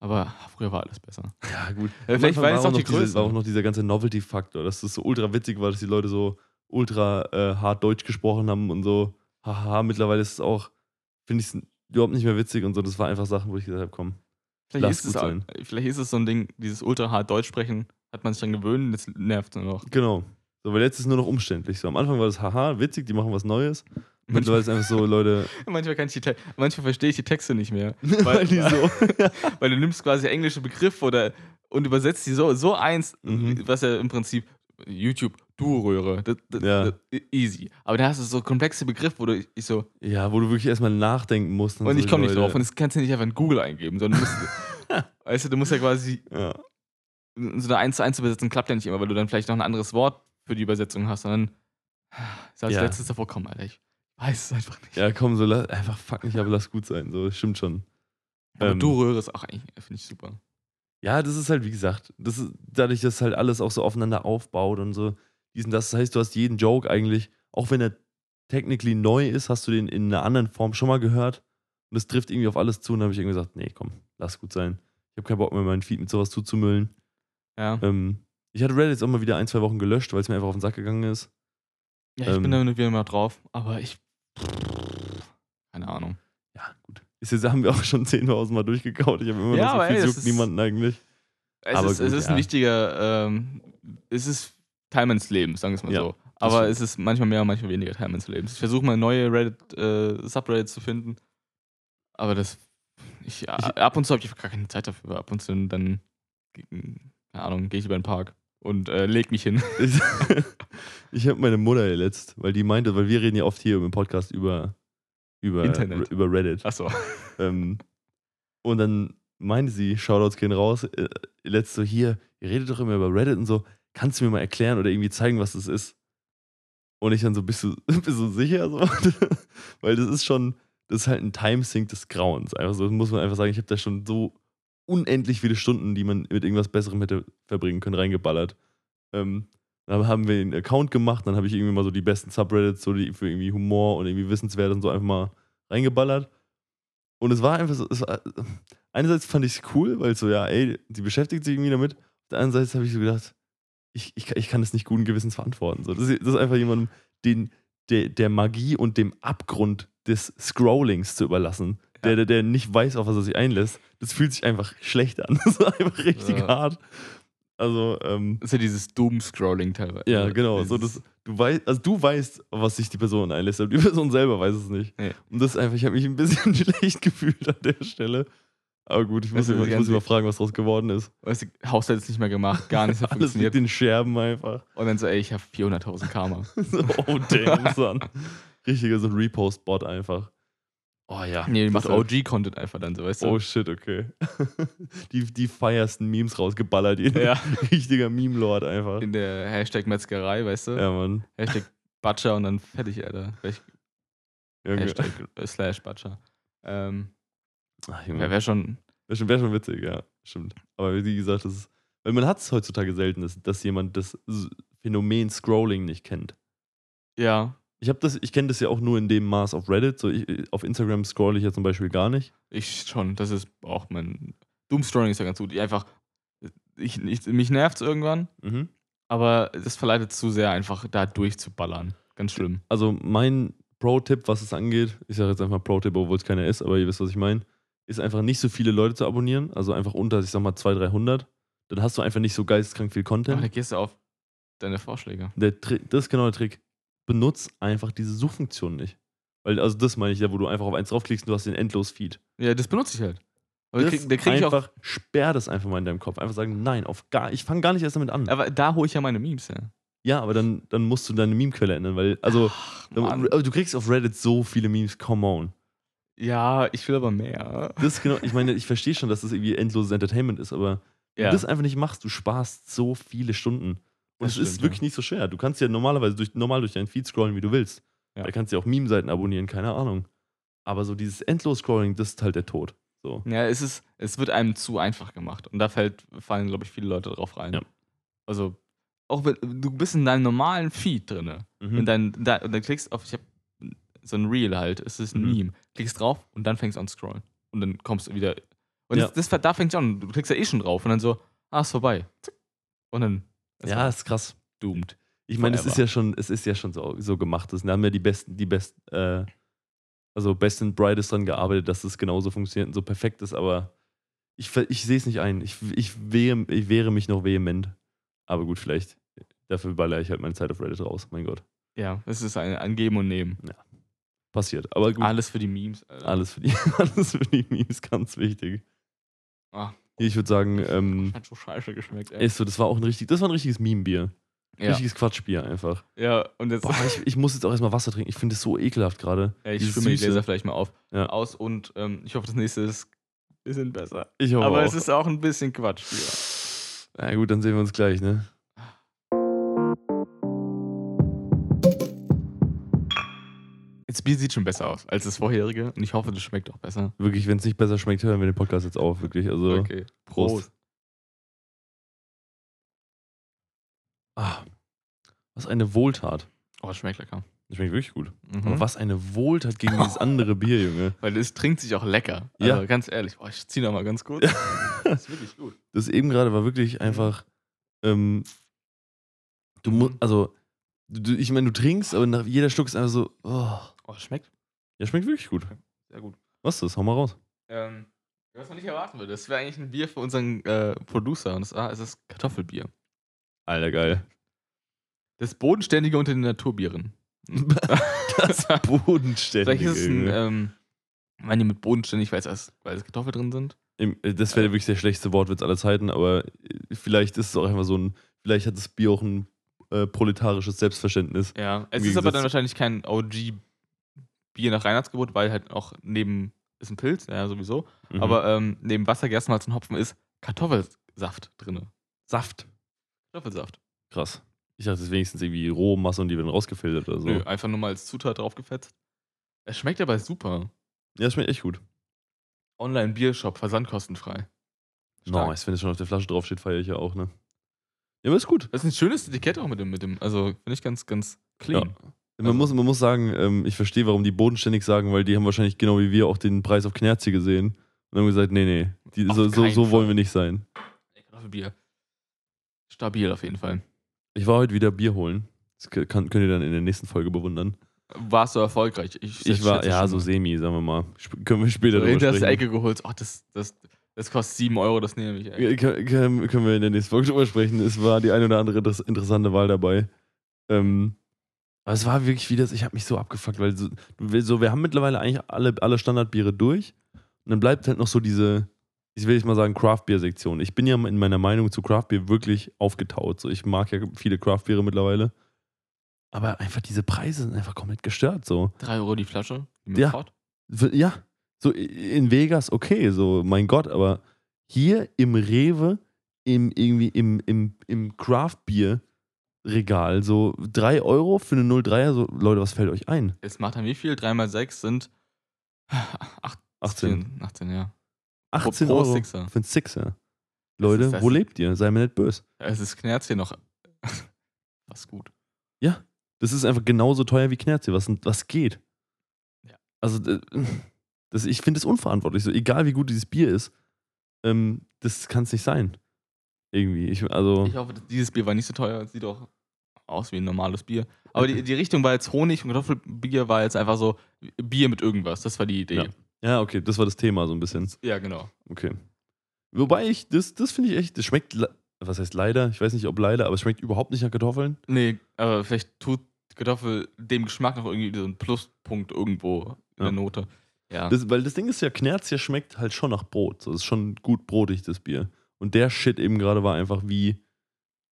aber früher war alles besser. Ja, gut. Am vielleicht war es auch die noch diese, war auch noch dieser ganze Novelty-Faktor, dass das so ultra witzig war, dass die Leute so ultra äh, hart Deutsch gesprochen haben und so. Haha, mittlerweile ist es auch, finde ich es überhaupt nicht mehr witzig und so. Das war einfach Sachen, wo ich gesagt habe, komm. Vielleicht Lass ist, es sein. vielleicht ist es so ein Ding, dieses ultra hart Deutsch sprechen, hat man sich dann gewöhnt, jetzt nervt es nur noch. Genau. So, weil jetzt ist es nur noch umständlich. So, am Anfang war das haha, witzig, die machen was Neues. Mittlerweile ist es einfach so, Leute, Manchmal, kann ich die Te manchmal verstehe ich die Texte nicht mehr. weil so. Weil du nimmst quasi englische Begriffe oder und übersetzt die so, so eins, Mhm. was ja im Prinzip YouTube, Du-Röhre, das, das, Ja. das, easy. Aber da hast du so komplexe Begriffe, wo du ich, ich so, Ja, wo du wirklich erstmal nachdenken musst. und ich so, komme nicht Leute. drauf und das kannst du nicht einfach in Google eingeben, sondern du musst, weißt du, du musst ja quasi Ja. so eine 1 zu 1 übersetzen, klappt ja nicht immer, weil du dann vielleicht noch ein anderes Wort für die Übersetzung hast, sondern ist als Ja. letztes davor kommen, Alter. Ich weiß es einfach nicht. ja, komm, so la- einfach fuck nicht, aber lass gut sein. So, stimmt schon. Aber ähm, Du-Röhre ist auch eigentlich, finde ich super. Ja, das ist halt, wie gesagt, das ist, dadurch, dass halt alles auch so aufeinander aufbaut und so, diesen, das heißt, du hast jeden Joke eigentlich, auch wenn er technically neu ist, hast du den in einer anderen Form schon mal gehört und es trifft irgendwie auf alles zu und dann habe ich irgendwie gesagt, nee, komm, lass gut sein. Ich habe keinen Bock mehr, meinen Feed mit sowas zuzumüllen. Ja, Ähm, ich hatte Reddit jetzt auch mal wieder ein, zwei Wochen gelöscht, weil es mir einfach auf den Sack gegangen ist. ja ich bin ähm, da wieder mal drauf, aber ich. Keine Ahnung. Ja, gut. Ist jetzt, haben wir auch schon 10.000 Mal durchgekaut. Ich habe immer Ja, noch so viel, ey, es das juckt niemanden eigentlich. Es Aber ist, es gut, ist ja. ein wichtiger, ähm, es ist Teil meines Lebens, sagen wir es mal Ja, so. Aber es ist manchmal mehr und manchmal weniger Teil meines Lebens. Ich versuche mal neue Reddit, äh, Subreddits zu finden. Aber das. Ich, Ich- ab und zu habe ich gar keine Zeit dafür. Ab und zu dann, keine Ahnung, gehe ich über den Park und äh, leg mich hin. Ich, ich habe meine Mutter letzt, weil die meinte, weil wir reden ja oft hier im Podcast über, über, Internet. über Reddit. Achso. Ähm, und dann meinte sie, Shoutouts gehen raus, äh, letzt so, hier, ihr redet doch immer über Reddit und so, kannst du mir mal erklären oder irgendwie zeigen, was das ist? Und ich dann so, bist du, bist du sicher? So? Weil das ist schon, das ist halt ein Timesink des Grauens. Einfach so, muss man einfach sagen, ich habe da schon so unendlich viele Stunden, die man mit irgendwas Besserem hätte verbringen können, reingeballert. Ähm, dann haben wir einen Account gemacht, dann habe ich irgendwie mal so die besten Subreddits, so die für irgendwie Humor und irgendwie Wissenswert und so einfach mal reingeballert. Und es war einfach so, war, einerseits fand ich es cool, weil so, ja, ey, die beschäftigt sich irgendwie damit. Auf der anderen Seite habe ich so gedacht, ich, ich, ich kann das nicht guten Gewissens verantworten. So, das, ist, das ist einfach jemandem, den, der, der Magie und dem Abgrund des Scrollings zu überlassen. Der, der, der nicht weiß, auf was er sich einlässt. Das fühlt sich einfach schlecht an. Das ist einfach richtig Ja. hart. Also, ähm, Das ist ja dieses Doom-Scrolling teilweise. ja, genau. So, das, du, weißt, also du weißt, auf was sich die Person einlässt, aber die Person selber weiß es nicht. Nee. Und das ist einfach, ich habe mich ein bisschen schlecht gefühlt an der Stelle. Aber gut, ich muss, Weißt du, immer, ich muss immer fragen, was daraus geworden ist. Weißt du, Haushalt ist nicht mehr gemacht, gar nichts hat Alles mit funktioniert. den Scherben einfach. Und dann so, ey, ich habe 400.000 Karma. so, oh, damn, son. Richtiger so ein Repost-Bot einfach. Oh ja. Nee, die macht OG-Content einfach dann so, weißt du? Oh shit, okay. die, die feiersten Memes rausgeballert. Ja. richtiger Meme-Lord einfach. In der Hashtag Metzgerei, weißt du? Ja, Mann. Hashtag Butcher und dann fertig, Alter. Hashtag slash Butcher. Ähm, Ach, Wäre Junge. wär schon. Wäre schon, wär schon witzig, ja. Stimmt. Aber wie gesagt, das ist. Weil man hat es heutzutage selten, dass, dass jemand das Phänomen Scrolling nicht kennt. Ja, Ich habe das, ich kenne das ja auch nur in dem Maß auf Reddit. So ich, auf Instagram scroll ich ja zum Beispiel gar nicht. ich schon. Das ist auch mein. Doomscrolling ist ja ganz gut. Ich einfach. Ich, ich, mich nervt es irgendwann, Mhm. aber es verleitet zu sehr, einfach da durchzuballern. Ganz schlimm. Also mein Pro-Tipp, was es angeht, ich sage jetzt einfach Pro-Tipp, obwohl es keiner ist, aber ihr wisst, was ich meine, ist einfach nicht so viele Leute zu abonnieren. Also einfach unter, ich sag mal, 200, 300. Dann hast du einfach nicht so geisteskrank viel Aber Content. da gehst du auf deine Vorschläge. Der Tri das ist genau der Trick. Benutz einfach diese Suchfunktion nicht. Weil, also das meine ich ja, wo du einfach auf eins draufklickst und du hast den endlos Feed. Ja, das benutze ich halt. Aber da Das krieg, da krieg ich auch. einfach, sperr das einfach mal in deinem Kopf. Einfach sagen, nein, auf gar, ich fange gar nicht erst damit an. Aber da hole ich ja meine Memes her. Ja, aber dann, dann musst du deine Meme-Quelle ändern, weil, also, Ach, du, Mann. du kriegst auf Reddit so viele Memes, come on. Ja, ich will aber mehr. Das ist genau, ich meine, ich verstehe schon, dass das irgendwie endloses Entertainment ist, aber wenn Ja. du das einfach nicht machst, du sparst so viele Stunden. Und Das es ist stimmt, wirklich ja. nicht so schwer. Du kannst ja normalerweise durch, normal durch deinen Feed scrollen, wie du willst. Ja. Da kannst du ja auch Meme-Seiten abonnieren, keine Ahnung. Aber so dieses Endlos-Scrolling, das ist halt der Tod. So. Ja, es, ist, es wird einem zu einfach gemacht. Und da fällt, fallen, glaube ich, viele Leute drauf rein. Ja. Also, auch wenn du bist in deinem normalen Feed drin. Mhm. Und dann, da, und dann klickst auf, ich habe so ein Reel halt, es ist ein Mhm. Meme. Klickst drauf und dann fängst du an zu scrollen. Und dann kommst du wieder. Und Ja. das, das, da fängst du an. Du klickst ja eh schon drauf und dann so, ah, ist vorbei. Und dann ist ja, ist krass. doomed. Ich meine, es ist ja schon, es ist ja schon so, so gemacht. Das haben ja die besten, die besten, äh, also Best and Brightest dran gearbeitet, dass das genauso funktioniert und so perfekt ist, aber ich, ich sehe es nicht ein. Ich, ich, wehe, ich wehre mich noch vehement. Aber gut, vielleicht. Dafür baller ich halt meine Zeit auf Reddit raus. Mein Gott. Ja, es ist ein, ein Geben und Nehmen. Passiert. Aber gut. Alles für die Memes. Alter. Alles für die, alles für die Memes, ganz wichtig. Ah. Ich würde sagen, ähm, Hat so scheiße geschmeckt, ey. ist so, das war auch ein richtig, das war ein richtiges Meme-Bier. Ja. Richtiges Quatschbier einfach. ja, und jetzt. Boah, ich, ich muss jetzt auch erstmal Wasser trinken. Ich finde es so ekelhaft gerade. Ja, ich schwimme die. Gläser vielleicht mal auf, Ja. aus und ähm, ich hoffe, das nächste ist ein bisschen besser. Ich hoffe Aber auch. es ist auch ein bisschen Quatsch. Na gut, dann sehen wir uns gleich, ne? Das Bier sieht schon besser aus als das vorherige und ich hoffe, das schmeckt auch besser. Wirklich, wenn es nicht besser schmeckt, hören wir den Podcast jetzt auf, wirklich. Also, Okay. Prost. ah, was eine Wohltat. Oh, schmeckt lecker. Das schmeckt wirklich gut. Mhm. Aber was eine Wohltat gegen dieses andere Bier, Junge. Weil es trinkt sich auch lecker. Ja. Also ganz ehrlich, boah, ich zieh noch mal ganz kurz. Das ist wirklich gut. Das eben gerade war wirklich einfach. Ähm, du musst, also, du, ich meine, du trinkst, aber nach jeder Schluck ist einfach so. Oh. Oh, schmeckt Ja, schmeckt wirklich gut. sehr gut. Was ist das? Hau mal raus. Ähm, was man nicht erwarten würde, das wäre eigentlich ein Bier für unseren äh, Producer und zwar ist es Kartoffelbier. Alter, geil. Das bodenständige unter den Naturbieren. das Bodenständige. Vielleicht ist es ein, ähm, meine mit bodenständig, weil es, weil es Kartoffeln drin sind. Äh, Das wäre wirklich der schlechteste Wortwitz aller Zeiten, aber äh, vielleicht ist es auch einfach so ein. Vielleicht hat das Bier auch ein äh, proletarisches Selbstverständnis. Ja, es Im ist aber dann wahrscheinlich kein OG-Bier nach Reinheitsgebot, weil halt auch neben, ist ein Pilz, ja, sowieso, Mhm. aber ähm, neben Wasser, Gerstenmalz und Hopfen ist Kartoffelsaft drin. Saft. Kartoffelsaft. Krass. Ich dachte, das ist wenigstens irgendwie Rohmasse und die werden rausgefiltert oder so. Nö, einfach nur mal als Zutat draufgefetzt. Es schmeckt aber super. Ja, das schmeckt echt gut. Online-Biershop, versandkostenfrei. Stark. Nice, wenn es schon auf der Flasche draufsteht, feiere ich ja auch, ne? Ja, aber ist gut. Das ist ein schönes Etikett auch mit dem, mit dem also finde ich ganz, ganz clean. Man, Also- muss, man muss sagen, ähm, ich verstehe, warum die bodenständig sagen, weil die haben wahrscheinlich genau wie wir auch den Preis auf Knerzi gesehen und haben gesagt, nee, nee, die, so, so, so wollen wir nicht sein. Kartoffelbier. Stabil auf jeden Fall. Ich war heute wieder Bier holen. Das kann, könnt ihr dann in der nächsten Folge bewundern. Warst du erfolgreich? Ich war, schätze ja, so semi, sagen wir mal. Sp können wir später drüber hinter der sprechen. Ecke geholt. Ach, das, das, das kostet 7 Euro, das nehme ich. Ey. Ja, Können, können wir in der nächsten Folge drüber sprechen. Es war die eine oder andere inter- interessante Wahl dabei. Ähm, aber es war wirklich wieder, ich habe mich so abgefuckt, weil so, wir- so, wir haben mittlerweile eigentlich alle, alle Standardbiere durch. Und dann bleibt halt noch so diese, ich will jetzt mal sagen, Craft-Bier-Sektion. Ich bin ja in meiner Meinung zu Craft-Bier wirklich aufgetaut. So, ich mag ja viele Craft-Biere mittlerweile. Aber einfach diese Preise sind einfach komplett gestört. So. 3 Euro die Flasche. Ja. Fort. Ja, so in Vegas, okay, so, mein Gott, aber hier im Rewe, im, irgendwie im, im, im Craft-Bier-Regal, so 3 Euro für eine 03er, so, Leute, was fällt euch ein? Jetzt macht er wie viel? 3 mal 6 sind 8, 18. 18, ja. 18 pro Euro Sixer. für einen Sixer. Leute, das- wo lebt ihr? Sei mir nicht böse. Es ist Knerz hier noch was gut. Das ist einfach genauso teuer wie Knerze, was, was geht. Ja. Also, das, ich finde es unverantwortlich. So, egal wie gut dieses Bier ist, ähm, das kann es nicht sein. Irgendwie. Ich, also, Ich hoffe, dieses Bier war nicht so teuer. Es Sieht auch aus wie ein normales Bier. Aber die, die Richtung war jetzt Honig und Kartoffelbier war jetzt einfach so Bier mit irgendwas. Das war die Idee. Ja. ja, okay, das war das Thema so ein bisschen. Ja, genau. Okay. Wobei ich, das, das finde ich echt, das schmeckt, was heißt leider? Ich weiß nicht, ob leider, aber es schmeckt überhaupt nicht nach Kartoffeln. Nee, aber vielleicht tut Kartoffel dem Geschmack noch irgendwie so einen Pluspunkt irgendwo in Ja. der Note. Ja. Das, weil das Ding ist ja, Knerz hier schmeckt halt schon nach Brot. Das ist schon gut brotig, das Bier. Und der Shit eben gerade war einfach wie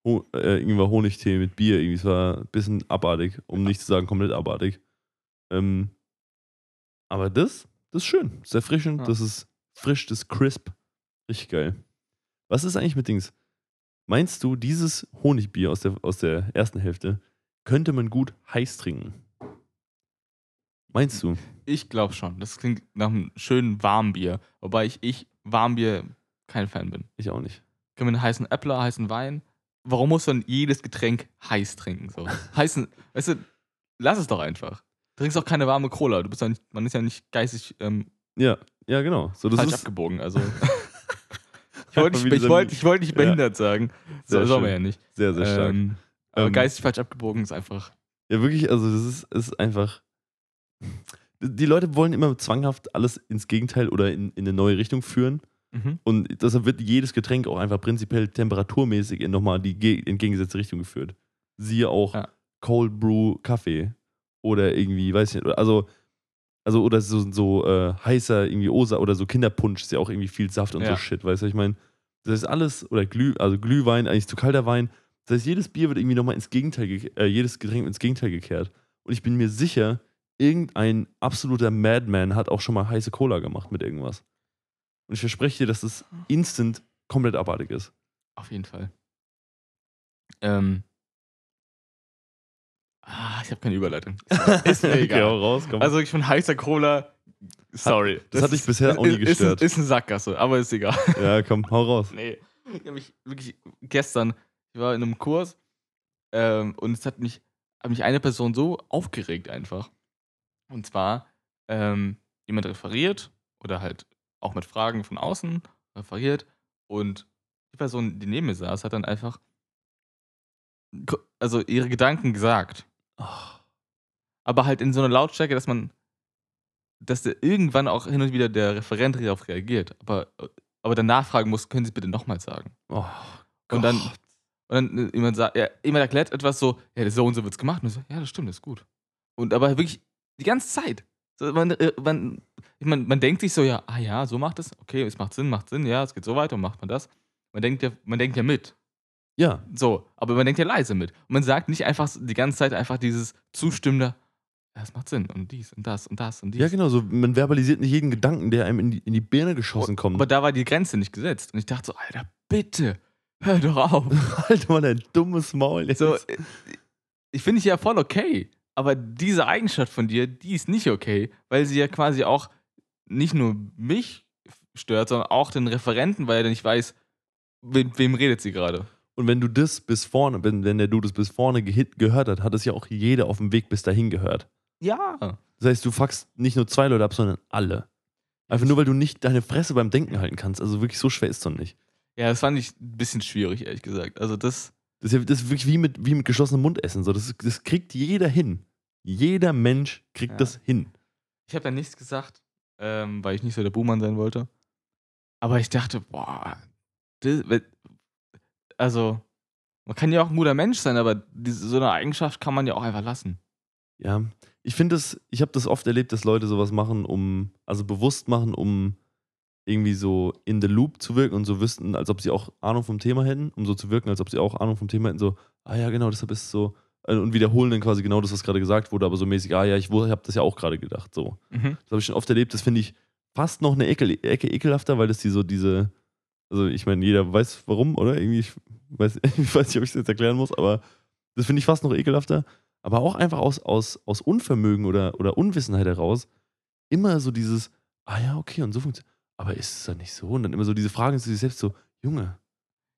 Ho äh, irgendwann Honigtee mit Bier. Irgendwie. Es war ein bisschen abartig, um nicht zu sagen komplett abartig. Ähm, aber das, das ist schön. Das ist erfrischend, Ja. das ist frisch, das ist crisp. Richtig geil. Was ist eigentlich mit Dings? Meinst du, dieses Honigbier aus der, aus der ersten Hälfte könnte man gut heiß trinken? Meinst du? Ich glaube schon. Das klingt nach einem schönen Warmbier. Wobei ich, ich Warmbier kein Fan bin. Ich auch nicht. Können wir einen heißen Äppler, heißen Wein? Warum muss man jedes Getränk heiß trinken? So? Heißen, weißt du, lass es doch einfach. Du trinkst auch keine warme Cola. Du bist ja nicht, man ist ja nicht geistig ähm, Ja, ja, genau. So, das falsch ist, abgebogen. Also. ich wollte nicht, ich wollte, ich wollte nicht Ja. behindert sagen. So, Sehr soll man schön. ja nicht. Sehr, sehr stark. Ähm, aber Ähm, geistig falsch abgebogen ist einfach. ja, wirklich, also das ist, ist einfach. Die Leute wollen immer zwanghaft alles ins Gegenteil oder in, in eine neue Richtung führen. Mhm. Und deshalb wird jedes Getränk auch einfach prinzipiell temperaturmäßig in nochmal die ge- entgegengesetzte Richtung geführt. Siehe auch Ja. Cold Brew Kaffee. Oder irgendwie, weiß ich nicht, also, also oder so, so äh, heißer irgendwie Osa oder so Kinderpunsch ist ja auch irgendwie viel Saft und so Ja. Shit, weißt du, ich meine, das ist alles, oder Glüh, also Glühwein, eigentlich zu kalter Wein. Das heißt, jedes Bier wird irgendwie nochmal ins Gegenteil, ge- äh, jedes Getränk ins Gegenteil gekehrt. Und ich bin mir sicher, irgendein absoluter Madman hat auch schon mal heiße Cola gemacht mit irgendwas. Und ich verspreche dir, dass das instant komplett abartig ist. Auf jeden Fall. Ähm. Ah, ich habe keine Überleitung. Ist mir Okay, egal. hau raus, komm. Also ich von heißer Cola. Sorry. das hat dich bisher auch nie ist- gestört. Ist, ist eine Sackgasse, aber ist egal. ja, komm, hau raus. Nee. Ich habe mich wirklich gestern, ich war in einem Kurs ähm, und es hat mich, hat mich eine Person so aufgeregt einfach. Und zwar, ähm, jemand referiert oder halt auch mit Fragen von außen referiert und die Person, die neben mir saß, hat dann einfach also ihre Gedanken gesagt. Aber halt in so einer Lautstärke, dass man, dass der irgendwann auch hin und wieder der Referent darauf reagiert. Aber, aber dann nachfragen muss, können Sie es bitte nochmal sagen? Oh, Und dann-. Und dann äh, jemand sagt, ja, jemand erklärt etwas so, ja, so und so wird's gemacht. Und so, ja, das stimmt, das ist gut. Und aber wirklich die ganze Zeit. So, man, äh, man, man denkt sich so, ja, ah ja, so macht es, okay, es macht Sinn, macht Sinn, ja, es geht so weiter und macht man das. Man denkt ja, man denkt ja mit. Ja, So, aber man denkt ja leise mit. Und man sagt nicht einfach die ganze Zeit einfach dieses zustimmende, ja, es macht Sinn und dies und das und das und dies. ja, genau. So, man verbalisiert nicht jeden Gedanken, der einem in die, in die Birne geschossen kommt. Aber da war die Grenze nicht gesetzt. Und ich dachte so, Alter, bitte, hör doch auf. Alter, mal dein dummes Maul. Jetzt. So, äh, ich finde ich ja voll okay, aber diese Eigenschaft von dir, die ist nicht okay, weil sie ja quasi auch nicht nur mich stört, sondern auch den Referenten, weil er nicht weiß, mit wem redet sie gerade. Und wenn du das bis vorne, wenn, wenn der du das bis vorne gehit, gehört hat, hat es ja auch jeder auf dem Weg bis dahin gehört. Ja. Das heißt, du fuckst nicht nur zwei Leute ab, sondern alle. Einfach nur, weil du nicht deine Fresse beim Denken halten kannst. Also wirklich so schwer ist es doch nicht. Ja, das fand ich ein bisschen schwierig, ehrlich gesagt. Also das, Das ist, ja, das ist wirklich wie mit, wie mit geschlossenem Mund essen. So. Das, ist- das kriegt jeder hin. Jeder Mensch kriegt Ja. das hin. ich habe da nichts gesagt, ähm, weil ich nicht so der Buhmann sein wollte. Aber ich dachte, boah, das, also man kann ja auch ein guter Mensch sein, aber diese, so eine Eigenschaft kann man ja auch einfach lassen. Ja, ich finde es, ich habe das oft erlebt, dass Leute sowas machen, um, also bewusst machen, um irgendwie so in the loop zu wirken und so wüssten, als ob sie auch Ahnung vom Thema hätten, um so zu wirken, als ob sie auch Ahnung vom Thema hätten, so, ah ja, genau, deshalb ist es so, und wiederholen dann quasi genau das, was gerade gesagt wurde, aber so mäßig, ah ja, ich habe das ja auch gerade gedacht. So. Mhm. Das habe ich schon oft erlebt. Das finde ich fast noch eine Ecke, Ecke ekelhafter, weil das die so diese, also ich meine, jeder weiß warum, oder? Irgendwie, ich weiß, ich weiß nicht, ob ich es jetzt erklären muss, aber das finde ich fast noch ekelhafter. Aber auch einfach aus, aus, aus Unvermögen oder, oder Unwissenheit heraus immer so dieses, ah ja, okay, und so funktioniert. Aber ist es dann nicht so? Und dann immer so diese Fragen zu sich selbst so, Junge,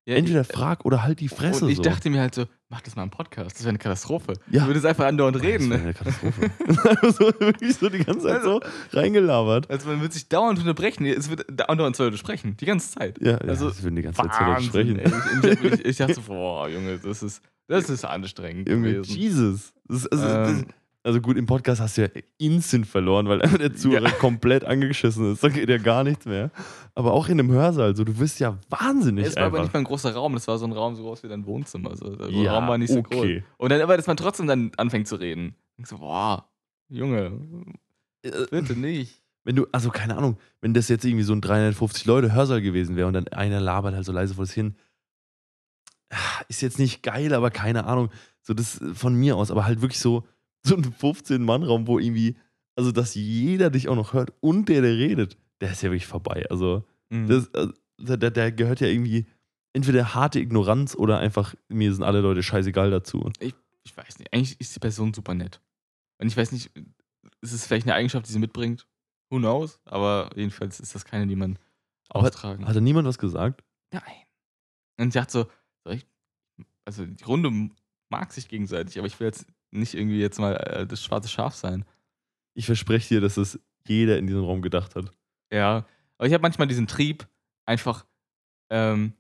Ja, entweder ich- frag oder halt die Fresse. Und ich so. dachte mir halt so, mach das mal im Podcast. Das wäre eine Katastrophe. Ja. Du würdest einfach andauernd reden. Das wäre eine Katastrophe. so, wirklich so die ganze Zeit so reingelabert. Also man wird sich dauernd unterbrechen. Es wird dauernd zwei Leute sprechen. Die ganze Zeit. Ja, Also, ja, das würden die ganze Zeit laut Wahnsinn, sprechen. Ich, ich, ich, dachte so, boah, Junge, das ist, das ist anstrengend Junge, gewesen. Jesus. Das, also, das, Ähm, also gut, im Podcast hast du ja instant verloren, weil einfach der Zuhörer Ja. komplett angeschissen ist. Da geht ja gar nichts mehr. Aber auch in einem Hörsaal, so, du wirst ja wahnsinnig es war aber einfach. nicht mal ein großer Raum, das war so ein Raum so groß wie dein Wohnzimmer. Also der Ja, Raum war nicht so okay. groß. Und dann aber, dass man trotzdem dann anfängt zu reden. Ich so, boah, Junge, bitte nicht. wenn du, also keine Ahnung, wenn das jetzt irgendwie so ein 350 Leute Hörsaal gewesen wäre und dann einer labert halt so leise vor sich hin, ist jetzt nicht geil, aber keine Ahnung, so das von mir aus, aber halt wirklich so, so ein 15-Mann-Raum, wo irgendwie, also dass jeder dich auch noch hört und der, der redet, der ist ja wirklich vorbei. Also Mhm. das, also, der, der gehört ja irgendwie entweder harte Ignoranz oder einfach, mir sind alle Leute scheißegal dazu. ich weiß nicht, eigentlich ist die Person super nett. Und ich weiß nicht, ist es vielleicht eine Eigenschaft, die sie mitbringt? Who knows? Aber jedenfalls ist das keine, die man austragen Hat da niemand was gesagt? Nein. Und sie hat so, soll ich, also die Runde mag sich gegenseitig, aber ich will jetzt nicht irgendwie jetzt mal äh, das schwarze Schaf sein. Ich verspreche dir, dass das jeder in diesem Raum gedacht hat. Ja. Aber ich habe manchmal diesen Trieb, einfach ähm,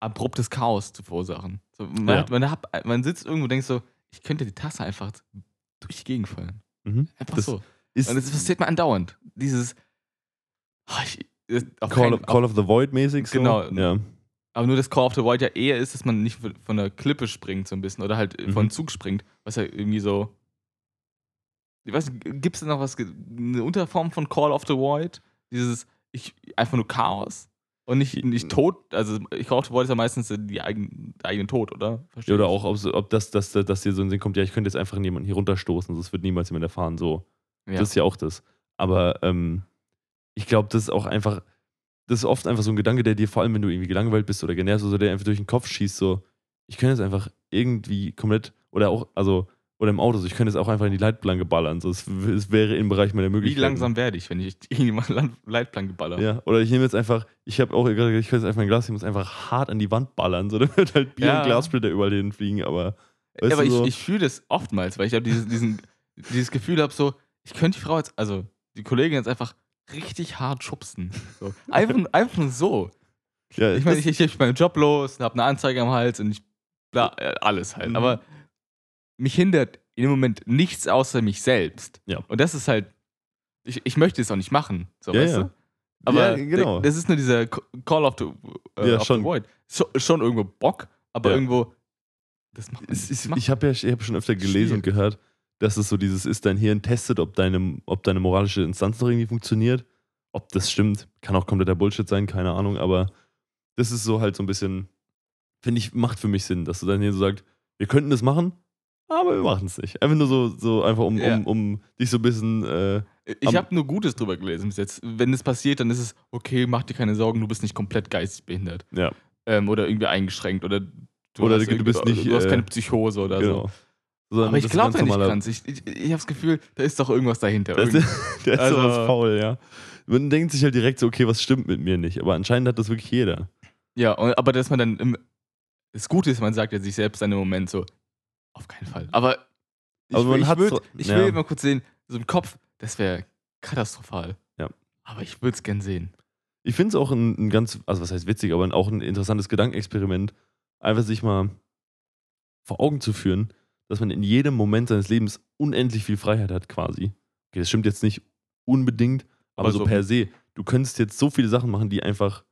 abruptes Chaos zu verursachen. So, man, Ja. hat, man, hat, man sitzt irgendwo und denkt so, ich könnte die Tasse einfach durch die Gegend fallen. Mhm. Einfach Das so. Ist Und das passiert mir andauernd. Dieses. Ah, ich, auf Call, keinen- of, Call of the Void mäßig so. Genau. Ja. Aber nur das Call of the Void ja eher ist, dass man nicht von der Klippe springt, so ein bisschen. Oder halt Mhm. von Zug springt. Was ja irgendwie so. Ich weiß nicht, gibt es da noch was, eine Unterform von Call of the Void? Dieses, ich, einfach nur Chaos. Und nicht, nicht Tod. Also, Call of the Void ist ja meistens die eigen, der eigene Tod, oder? Versteh Ja, Oder ich? auch, ob, ob das, das, das, dir so in den Sinn kommt, ja, ich könnte jetzt einfach jemanden hier runterstoßen, das wird niemals jemand erfahren. So. Ja. Das ist ja auch das. Aber ähm, ich glaube, das ist auch einfach, das ist oft einfach so ein Gedanke, der dir, vor allem wenn du irgendwie gelangweilt bist oder genervt, so der einfach durch den Kopf schießt, so, ich könnte jetzt einfach irgendwie komplett, oder auch, also, oder im Auto, so, ich könnte jetzt auch einfach in die Leitplanke ballern. So, es, es wäre im Bereich meiner Wie Möglichkeiten. langsam werde ich, wenn ich irgendjemand Leitplanke baller? Ja, oder ich nehme jetzt einfach, ich habe auch gerade, ich könnte jetzt einfach ein Glas, ich muss einfach hart an die Wand ballern, so, dann wird halt Bier Ja. und Glassplitter überall hinfliegen, aber, weißt aber du, ich, so, ich fühle das oftmals, weil ich habe dieses, diesen, dieses Gefühl habe, so, ich könnte die Frau jetzt, also die Kollegin jetzt einfach richtig hart schubsen. So. Einfach, einfach nur so. ja, Ich meine, ich, ich, ich meinen Job los, habe eine Anzeige am Hals und ich, bla, äh, alles halt. Mhm. Aber mich hindert in dem Moment nichts außer mich selbst. Ja. Und das ist halt, ich, ich möchte es auch nicht machen, so, Ja, weißt ja. du? Aber ja, genau. das ist nur dieser Call of the, äh, Ja, of schon. the Void. So, schon irgendwo Bock, aber irgendwo, das macht man ist, macht ich habe ja ich hab schon öfter gelesen Schwierig. und gehört, dass es so dieses ist, dein Hirn testet, ob deine, ob deine moralische Instanz noch irgendwie funktioniert. Ob das stimmt, kann auch kompletter Bullshit sein, keine Ahnung, aber das ist so halt so ein bisschen, finde ich, macht für mich Sinn, dass du dein Hirn so sagt, wir könnten das machen, aber wir machen es nicht. Einfach nur so, so einfach um, Ja. um, um dich so ein bisschen, äh, Ich habe nur Gutes drüber gelesen bis jetzt. Wenn es passiert, dann ist es, okay, mach dir keine Sorgen, du bist nicht komplett geistig behindert. ja, Ähm, oder irgendwie eingeschränkt. Oder du, Oder hast du bist nicht, du hast äh, keine Psychose oder genau. so. Sondern Aber ich glaube ja nicht ganz. Ich, ich, ich habe das Gefühl, da ist doch irgendwas dahinter. Das, der ist Also- sowas faul, ja. Man denkt sich halt direkt so, okay, was stimmt mit mir nicht? Aber anscheinend hat das wirklich jeder. ja, und, aber dass man dann im, das Gute ist, man sagt ja sich selbst dann im Moment so, auf keinen Fall. Aber ich, Aber will- ich, würd, so- ich ja. will mal kurz sehen, so im Kopf, das wäre katastrophal. Ja. Aber ich würde es gern sehen. Ich finde es auch ein, ein ganz, also was heißt witzig, aber auch ein interessantes Gedankenexperiment, einfach sich mal vor Augen zu führen, dass man in jedem Moment seines Lebens unendlich viel Freiheit hat, quasi. Okay, das stimmt jetzt nicht unbedingt, aber, Aber so, so- per se. Du könntest jetzt so viele Sachen machen, die einfach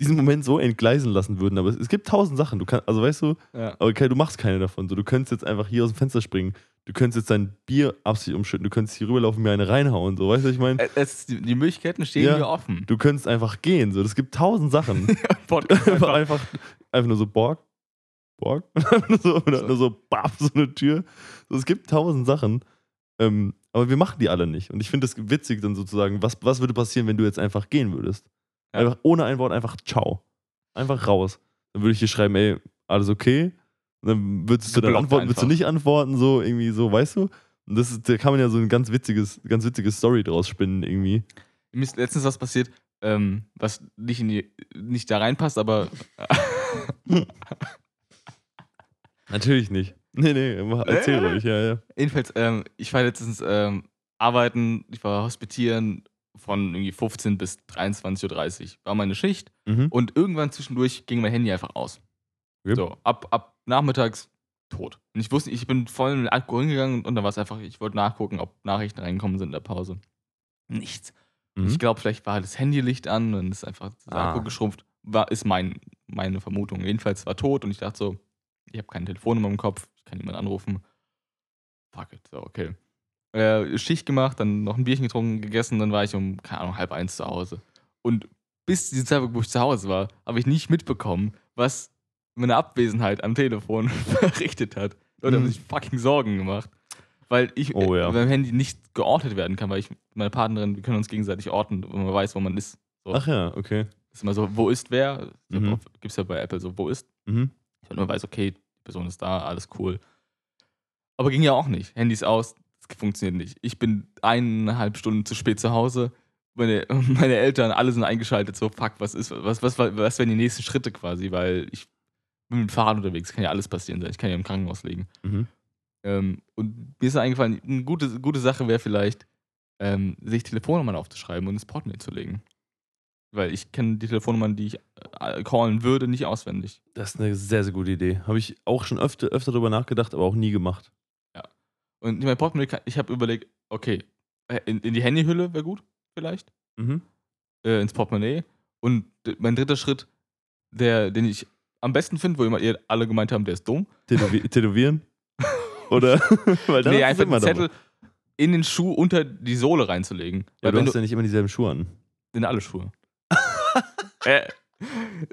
diesen Moment so entgleisen lassen würden. Aber es, es gibt tausend Sachen. Du kannst, also weißt du, Ja. okay, du machst keine davon. So, du könntest jetzt einfach hier aus dem Fenster springen. Du könntest jetzt dein Bier absichtlich umschütten. Du könntest hier rüberlaufen mir eine reinhauen. So, weißt du, was ich meine? Es, die, Möglichkeiten stehen Ja. mir offen. Du könntest einfach gehen. So, es gibt tausend Sachen. Podcast einfach, einfach. einfach, einfach nur so Borg. Borg. Und dann so, und dann so, bam, so eine Tür. So, es gibt tausend Sachen. Ähm, aber wir machen die alle nicht. Und ich finde es witzig dann sozusagen, was, was würde passieren, wenn du jetzt einfach gehen würdest? Ja. Einfach ohne ein Wort, einfach ciao. Einfach raus. Dann würde ich dir schreiben, ey, alles okay? Und dann würdest du dann antworten, würdest du nicht antworten, so irgendwie so, weißt du? Und das ist, da kann man ja so ein ganz witziges, ganz witzige Story draus spinnen, irgendwie. Mir ist letztens was passiert, ähm, was nicht, in die, nicht da reinpasst, aber Natürlich nicht. Nee, nee, mach- erzähl Äh? ruhig, ja, ja. jedenfalls, ähm, ich war letztens ähm, arbeiten, ich war hospitieren von irgendwie 15 bis 23.30 Uhr. War meine Schicht Mhm. und irgendwann zwischendurch ging mein Handy einfach aus. Okay. So, ab, ab nachmittags tot. Und ich wusste, ich bin voll mit Alkohol hingegangen und dann war es einfach, ich wollte nachgucken, ob Nachrichten reingekommen sind in der Pause. Nichts. Mhm. Ich glaube, vielleicht war das Handylicht an und ist einfach der Ah. Akku geschrumpft. War, ist mein, meine Vermutung. Jedenfalls war tot und ich dachte so, ich habe keine Telefonnummer im Kopf, ich kann niemanden anrufen. Fuck it, so, okay. Äh, Schicht gemacht, dann noch ein Bierchen getrunken, gegessen, dann war ich um, keine Ahnung, halb eins zu Hause. Und bis diese Zeit, wo ich zu Hause war, habe ich nicht mitbekommen, was meine Abwesenheit am Telefon verrichtet hat. Leute haben Mhm. sich fucking Sorgen gemacht. Weil ich Oh ja. äh, beim Handy nicht geortet werden kann, weil ich mit meiner Partnerin, wir können uns gegenseitig orten, wo man weiß, wo man ist. So. Ach ja, okay. ist immer so, wo ist wer? Mhm. Gibt es ja bei Apple so, wo ist? Mhm. Damit man weiß, okay, die Person ist da, alles cool. Aber ging ja auch nicht. Handys aus, das funktioniert nicht. Ich bin eineinhalb Stunden zu spät zu Hause. Meine, meine Eltern, alle sind eingeschaltet, so, fuck, was ist, was, was, was, was wären die nächsten Schritte quasi, weil ich bin mit dem Fahrrad unterwegs, kann ja alles passieren sein. Ich kann ja im Krankenhaus liegen. Mhm. Ähm, und mir ist eingefallen, eine gute, gute Sache wäre vielleicht, ähm, sich Telefonnummern aufzuschreiben und ins Portemonnaie zu legen. Weil ich kenne die Telefonnummern, die ich äh, callen würde, nicht auswendig. Das ist eine sehr, sehr gute Idee. Habe ich auch schon öfter, öfter darüber nachgedacht, aber auch nie gemacht. Und mein Portemonnaie, kann- ich habe überlegt, okay, äh, in, in die Handyhülle wäre gut, vielleicht, Mhm. äh, ins Portemonnaie. Und d- mein dritter Schritt, der, den ich am besten finde, wo immer ihr alle gemeint haben, der ist dumm. Tätowi tätowieren? Oder? Weil dann nee, einfach den Zettel in den Schuh unter die Sohle reinzulegen. Ja, Weil du wenn hast ja nicht immer dieselben Schuhe an. sind alle Schuhe. Äh,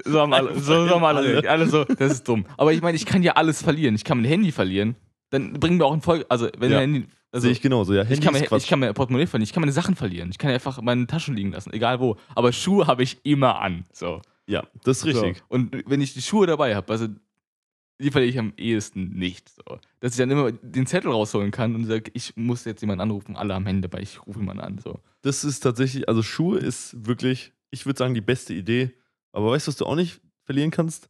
so haben alle, so, so haben alle, Alle. so, das ist dumm. Aber ich meine, ich kann ja alles verlieren. Ich kann mein Handy verlieren. Dann bringen wir auch ein Folge, also wenn Ja. Handy, also Sehe ich genauso, ja. ich Handy kann, ist mir, ich kann mir Portemonnaie verlieren, ich kann meine Sachen verlieren. Ich kann einfach meine Taschen liegen lassen, egal wo. Aber Schuhe habe ich immer an. So. ja, das ist richtig. So. Und wenn ich die Schuhe dabei habe, also die verliere ich am ehesten nicht. So. Dass ich dann immer den Zettel rausholen kann und sage, ich muss jetzt jemanden anrufen, alle haben Hände dabei, ich rufe jemanden an. So. Das ist tatsächlich, also Schuhe ist wirklich, ich würde sagen, die beste Idee. Aber weißt du, was du auch nicht verlieren kannst?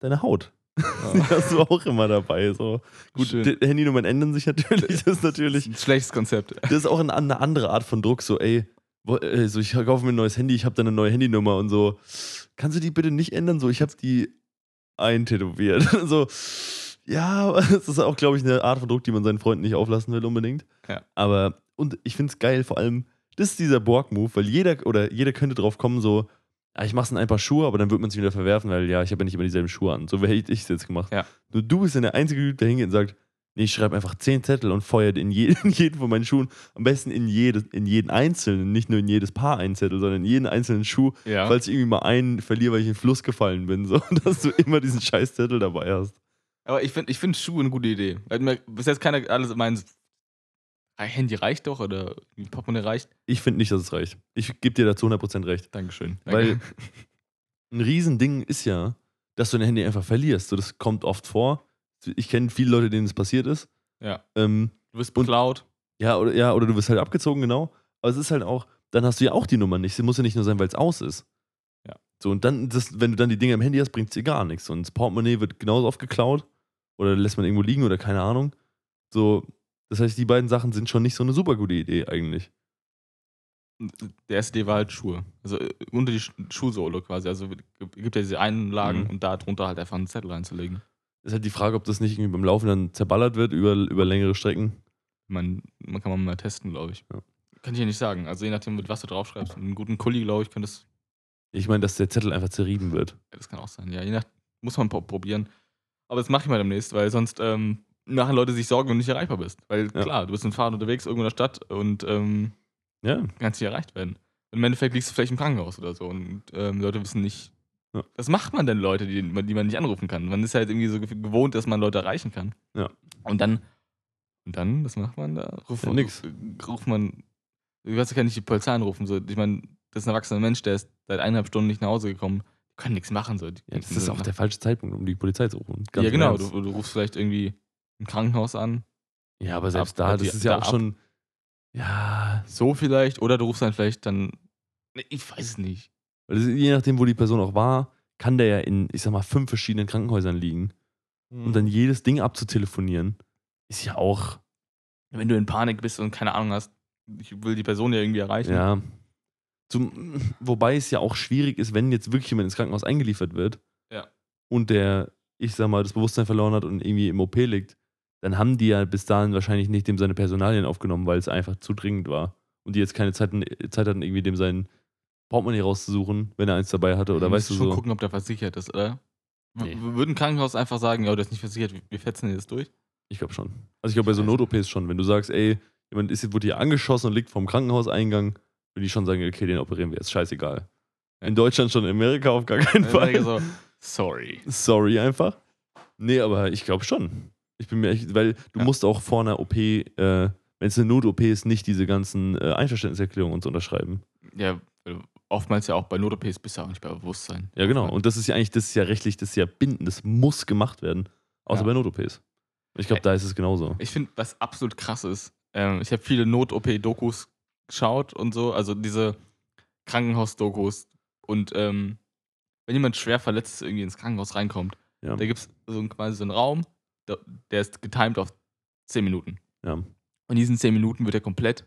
Deine Haut. Die hast du auch immer dabei. So. Gut, Handynummern ändern sich natürlich. Das ist Das ist natürlich, ein schlechtes Konzept. das ist auch eine, eine andere Art von Druck. So, ey, äh, so, ich kaufe mir ein neues Handy, ich habe da eine neue Handynummer und so. Kannst du die bitte nicht ändern? So, ich habe die eintätowiert. so, ja, das ist auch, glaube ich, eine Art von Druck, die man seinen Freunden nicht auflassen will unbedingt. Ja. Aber, und ich finde es geil, vor allem, das ist dieser Borg-Move, weil jeder oder jeder könnte drauf kommen, so, ja, ich mach's in ein paar Schuhe, aber dann wird man sich wieder verwerfen, weil ja, ich habe ja nicht immer dieselben Schuhe an. So hätte ich es jetzt gemacht. Ja. Nur du bist dann der einzige Typ, der hingeht und sagt, nee, ich schreibe einfach zehn Zettel und feuert in jeden, in jeden von meinen Schuhen, am besten in, jedes, in jeden einzelnen, nicht nur in jedes Paar ein Zettel, sondern in jeden einzelnen Schuh, Ja. falls ich irgendwie mal einen verliere, weil ich in den Fluss gefallen bin, so, dass du immer diesen scheiß Zettel dabei hast. Aber ich finde ich find Schuhe eine gute Idee. Bis jetzt keiner alles meint, Handy reicht doch oder Portemonnaie reicht. Ich finde nicht, dass es reicht. Ich gebe dir dazu 100% recht. Dankeschön. Weil Danke. ein Riesending ist ja, dass du dein Handy einfach verlierst. So, das kommt oft vor. Ich kenne viele Leute, denen das passiert ist. ja. Ähm, Du und- beklaut. ja, oder, ja, oder du wirst halt abgezogen, genau. Aber es ist halt auch, dann hast du ja auch die Nummer nicht. Sie muss ja nicht nur sein, weil es aus ist. Ja. So, und dann, das, wenn du dann die Dinge im Handy hast, bringt es dir gar nichts. Und das Portemonnaie wird genauso oft geklaut. Oder lässt man irgendwo liegen oder keine Ahnung. So, das heißt, die beiden Sachen sind schon nicht so eine super gute Idee eigentlich. Der erste Idee war halt Schuhe. Also äh, unter die Sch- Schuhsohle quasi. Also es gibt ja diese Einlagen Mhm. und da drunter halt einfach einen Zettel reinzulegen. Ist halt die Frage, ob das nicht irgendwie beim Laufen dann zerballert wird über, über längere Strecken. Man, man kann mal testen, glaube ich. Ja. Kann ich ja nicht sagen. Also je nachdem, mit was du draufschreibst. Mit einem guten Kuli, glaube ich, könnte das, Ich meine, dass der Zettel einfach zerrieben wird. ja, das kann auch sein. Ja, je nach, muss man pro- probieren. Aber das mache ich mal demnächst, weil sonst ähm, machen Leute sich Sorgen, wenn du nicht erreichbar bist. Weil Ja. klar, du bist dem Fahrrad unterwegs, irgendwo in der Stadt und ähm, Ja, kannst nicht erreicht werden. Im Endeffekt liegst du vielleicht im Krankenhaus oder so und ähm, Leute wissen nicht, Ja. Was macht man denn Leute, die, man- die man nicht anrufen kann? Man ist halt irgendwie so ge- gewohnt, dass man Leute erreichen kann. Ja. Und dann, und dann, was macht man da? Ruft, Ja, nix. Ruft man, ich weiß, kann nicht die Polizei anrufen. So. Ich meine, das ist ein erwachsener Mensch, der ist seit eineinhalb Stunden nicht nach Hause gekommen. Die können nichts machen. So. Ja, das ist auch der falsche Zeitpunkt, um die Polizei zu rufen. Ja, genau. Du, du rufst vielleicht irgendwie ein Krankenhaus an. Ja, aber selbst Ab- da, die- das ist ja da auch ab- schon. Ja, So vielleicht. Oder du rufst dann vielleicht dann. Nee, Ich weiß es nicht. weil je nachdem, wo die Person auch war, kann der ja in, ich sag mal, fünf verschiedenen Krankenhäusern liegen. Und dann jedes Ding abzutelefonieren, ist ja auch. wenn du in Panik bist und keine Ahnung hast, ich will die Person ja irgendwie erreichen. Ja. Zum, wobei es ja auch schwierig ist, wenn jetzt wirklich jemand ins Krankenhaus eingeliefert wird Ja. und der, ich sag mal, das Bewusstsein verloren hat und irgendwie im OP liegt, dann haben die ja bis dahin wahrscheinlich nicht dem seine Personalien aufgenommen, weil es einfach zu dringend war. Und die jetzt keine Zeit, Zeit hatten, irgendwie dem sein Portemonnaie rauszusuchen, wenn er eins dabei hatte. Oder Du weißt du schon so. gucken, ob der versichert ist, oder? Nee. Würde ein Krankenhaus einfach sagen, ja, der ist nicht versichert, wir- fetzen jetzt durch? Ich glaube schon. Also ich glaube bei so. Not-OPs schon. Wenn du sagst, ey, jemand ist, wurde hier angeschossen und liegt vorm Krankenhauseingang, würde ich schon sagen, okay, den operieren wir jetzt. Scheißegal. In Deutschland schon, in Amerika auf gar keinen Fall. so, sorry. Sorry einfach. Nee, aber ich glaube schon. Ich bin mir echt, weil du Ja. musst auch vor einer OP, äh, wenn es eine Not-OP ist, nicht diese ganzen äh, Einverständniserklärungen und so unterschreiben. Ja, oftmals ja auch bei Not-OPs bist du auch nicht bei Bewusstsein. Ja, genau. Und das ist ja eigentlich, das ist ja rechtlich, das ist ja bindend, das muss gemacht werden. Außer Ja. bei Not-OPs. Ich glaube, da ist es genauso. Ich finde, was absolut krass ist, ähm, ich habe viele Not-OP-Dokus geschaut und so, also diese Krankenhaus-Dokus. Und ähm, wenn jemand schwer verletzt irgendwie ins Krankenhaus reinkommt, Ja. da gibt es so ein- quasi so einen Raum, der, ist getimed auf 10 Minuten. ja. Und in diesen 10 Minuten wird ja komplett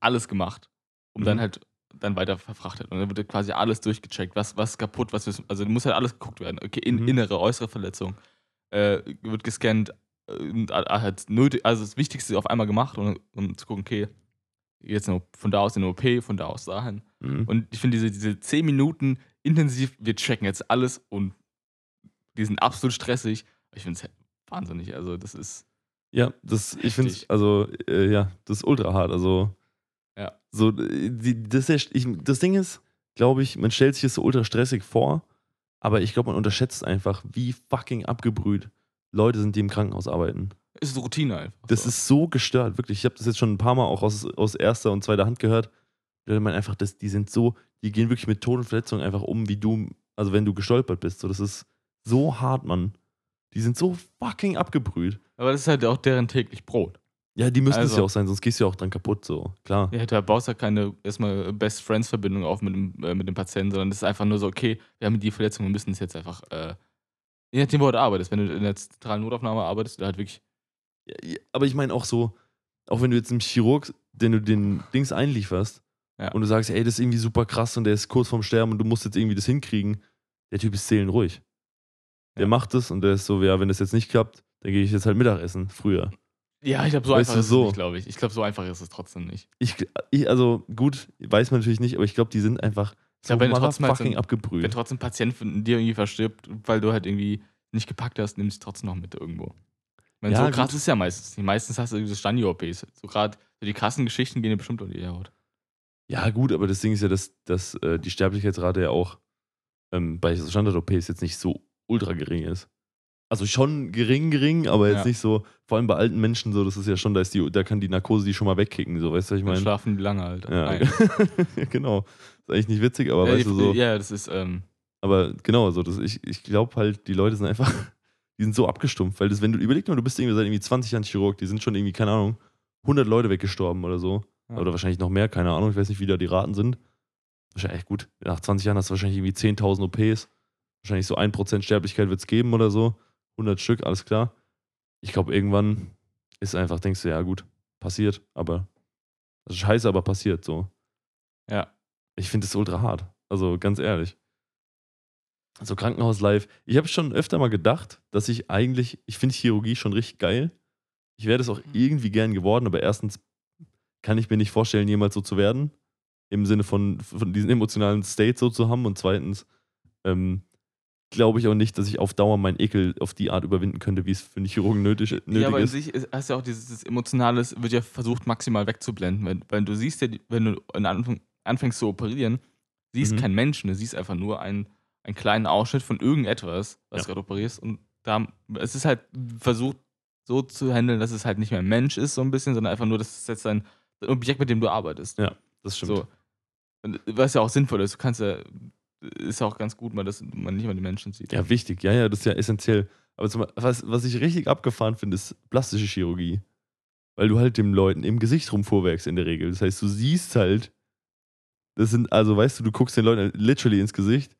alles gemacht, um dann Mhm. halt dann weiter verfrachtet. Und dann wird ja quasi alles durchgecheckt, was, was ist kaputt, was ist, also muss halt alles geguckt werden. Okay, in, Mhm. innere, äußere Verletzung. Äh, wird gescannt, äh, halt nötig, also das Wichtigste auf einmal gemacht, um, um zu gucken, okay, jetzt nur von da aus in den OP, von da aus dahin. Mhm. Und ich finde diese, diese 10 Minuten intensiv, wir checken jetzt alles und die sind absolut stressig. Ich finde es wahnsinnig. Also, das ist. Ja, das, ich finde es, also, äh, ja, das ist ultra hart. Also, Ja. so, äh, die, das, ich, das Ding ist, glaube ich, man stellt sich das so ultra stressig vor, aber ich glaube, man unterschätzt einfach, wie fucking abgebrüht Leute sind, die im Krankenhaus arbeiten. Es ist Routine einfach. Das so. ist so gestört, wirklich. Ich habe das jetzt schon ein paar Mal auch aus, aus erster und zweiter Hand gehört. Die Leute meinen einfach, dass die sind so, die gehen wirklich mit Tod und Verletzungen einfach um, wie du, also wenn du gestolpert bist. So, das ist so hart, Mann. Die sind so fucking abgebrüht. Aber das ist halt auch deren täglich Brot. Ja, die müssen es Also- ja auch sein, sonst gehst du ja auch dran kaputt, so. Klar. Ja, da baust ja keine erstmal Best Friends-Verbindung auf mit dem, äh, mit dem Patienten, sondern das ist einfach nur so, okay, wir haben die Verletzung, wir müssen es jetzt einfach, äh, je nachdem, wo du arbeitest. Wenn du in der zentralen Notaufnahme arbeitest, oder halt wirklich, Ja, ja, aber ich meine auch so, auch wenn du jetzt einem Chirurg, den du den Dings einlieferst Ja. und du sagst, ey, das ist irgendwie super krass und der ist kurz vorm Sterben und du musst jetzt irgendwie das hinkriegen, der Typ ist seelenruhig. Der Ja. macht es und der ist so, ja, wenn das jetzt nicht klappt, dann gehe ich jetzt halt Mittagessen früher. ja, ich glaube, so Weißt einfach ist so. es nicht, glaube ich. Ich glaube, so einfach ist es trotzdem nicht. Ich, ich, also gut, weiß man natürlich nicht, aber ich glaube, die sind einfach Ich glaube, wenn trotzdem halt so fucking ein- Wenn abgebrüht. trotzdem ein Patient von dir irgendwie verstirbt, weil du halt irgendwie nicht gepackt hast, nimmst du trotzdem noch mit irgendwo. Meine, Ja, so krass gut. ist ja meistens nicht. Meistens hast du diese Standi-OPs. So gerade so die krassen Geschichten gehen dir bestimmt unter die Haut. Ja, gut, aber das Ding ist ja, dass, dass äh, die Sterblichkeitsrate ja auch ähm, bei so Standard-OPs jetzt nicht so ultra gering ist. Also schon gering, gering, aber jetzt Ja. nicht so, vor allem bei alten Menschen so, das ist ja schon, da ist die, da kann die Narkose die schon mal wegkicken, so, weißt du, was ich meine? schlafen die lange halt. Ja, genau. Ist eigentlich nicht witzig, aber ja, weißt die- du so. ja, das ist, ähm, Aber genau, so, das, ich, ich glaube halt, die Leute sind einfach, die sind so abgestumpft, weil das, wenn du überlegst du bist irgendwie seit irgendwie 20 Jahren Chirurg, die sind schon irgendwie, keine Ahnung, 100 Leute weggestorben oder so. Oder wahrscheinlich noch mehr, keine Ahnung, ich weiß nicht, wie da die Raten sind. Wahrscheinlich, gut, nach 20 Jahren hast du wahrscheinlich irgendwie 10.000 OPs. Wahrscheinlich so 1% Sterblichkeit wird es geben oder so. 100 Stück, alles klar. Ich glaube, irgendwann ist einfach, denkst du, ja gut, passiert, aber, also scheiße, aber passiert so. ja. Ich finde das ultra hart. Also ganz ehrlich. Also Krankenhaus-Live. Ich habe schon öfter mal gedacht, dass ich eigentlich, ich finde Chirurgie schon richtig geil. Ich wäre das auch irgendwie gern geworden, aber erstens kann ich mir nicht vorstellen, jemals so zu werden. Im Sinne von, von diesem emotionalen State so zu haben. Und zweitens ähm, glaube ich auch nicht, dass ich auf Dauer meinen Ekel auf die Art überwinden könnte, wie es für einen Chirurgen nötig, nötig ja, aber in ist. sich ist, hast ja auch dieses, dieses Emotionales, wird ja versucht maximal wegzublenden. Wenn, wenn du siehst ja, wenn du Anfang, anfängst zu operieren, siehst Mhm. keinen Menschen, du siehst einfach nur ein, einen kleinen Ausschnitt von irgendetwas, was Ja. du gerade operierst. Und da, es ist halt versucht so zu handeln, dass es halt nicht mehr ein Mensch ist, so ein bisschen, sondern einfach nur, das ist jetzt ein ein Objekt, mit dem du arbeitest. Ja, das stimmt. So. Und was ja auch sinnvoll ist, du kannst ja, ist ja auch ganz gut, mal, dass man nicht mal die Menschen sieht. Ja, wichtig. Ja, ja, das ist ja essentiell. Aber zum, was, was ich richtig abgefahren finde, ist plastische Chirurgie. Weil du halt den Leuten im Gesicht rumfuhrwerkst in der Regel. Das heißt, du siehst halt, das sind, also weißt du, du guckst den Leuten literally ins Gesicht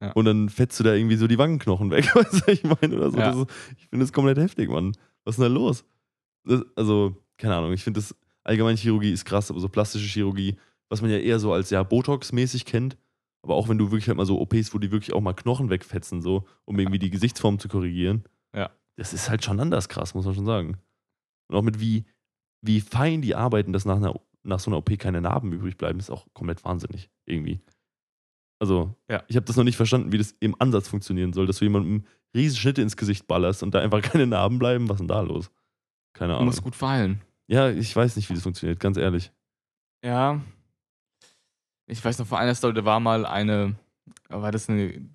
Ja. und dann fetzt du da irgendwie so die Wangenknochen weg, weißt du, was ich meine? Oder so. Ja. Ist, ich finde das komplett heftig, Mann. Was ist denn da los? Das, also, keine Ahnung, ich finde das, allgemein Chirurgie ist krass, aber so plastische Chirurgie, was man ja eher so als ja Botox-mäßig kennt, aber auch wenn du wirklich halt mal so OPs, wo die wirklich auch mal Knochen wegfetzen, so, um irgendwie die Gesichtsform zu korrigieren. Ja. Das ist halt schon anders krass, muss man schon sagen. Und auch mit wie, wie fein die arbeiten, dass nach, einer, nach so einer OP keine Narben übrig bleiben, ist auch komplett wahnsinnig, irgendwie. Also, Ja. ich habe das noch nicht verstanden, wie das im Ansatz funktionieren soll, dass du jemandem riesen Schnitte ins Gesicht ballerst und da einfach keine Narben bleiben. Was ist denn da los? Keine Du Ahnung. musst gut verheilen. Ja, ich weiß nicht, wie das funktioniert, ganz ehrlich. Ja. Ich weiß noch, vor einer Story, da war mal eine, war das eine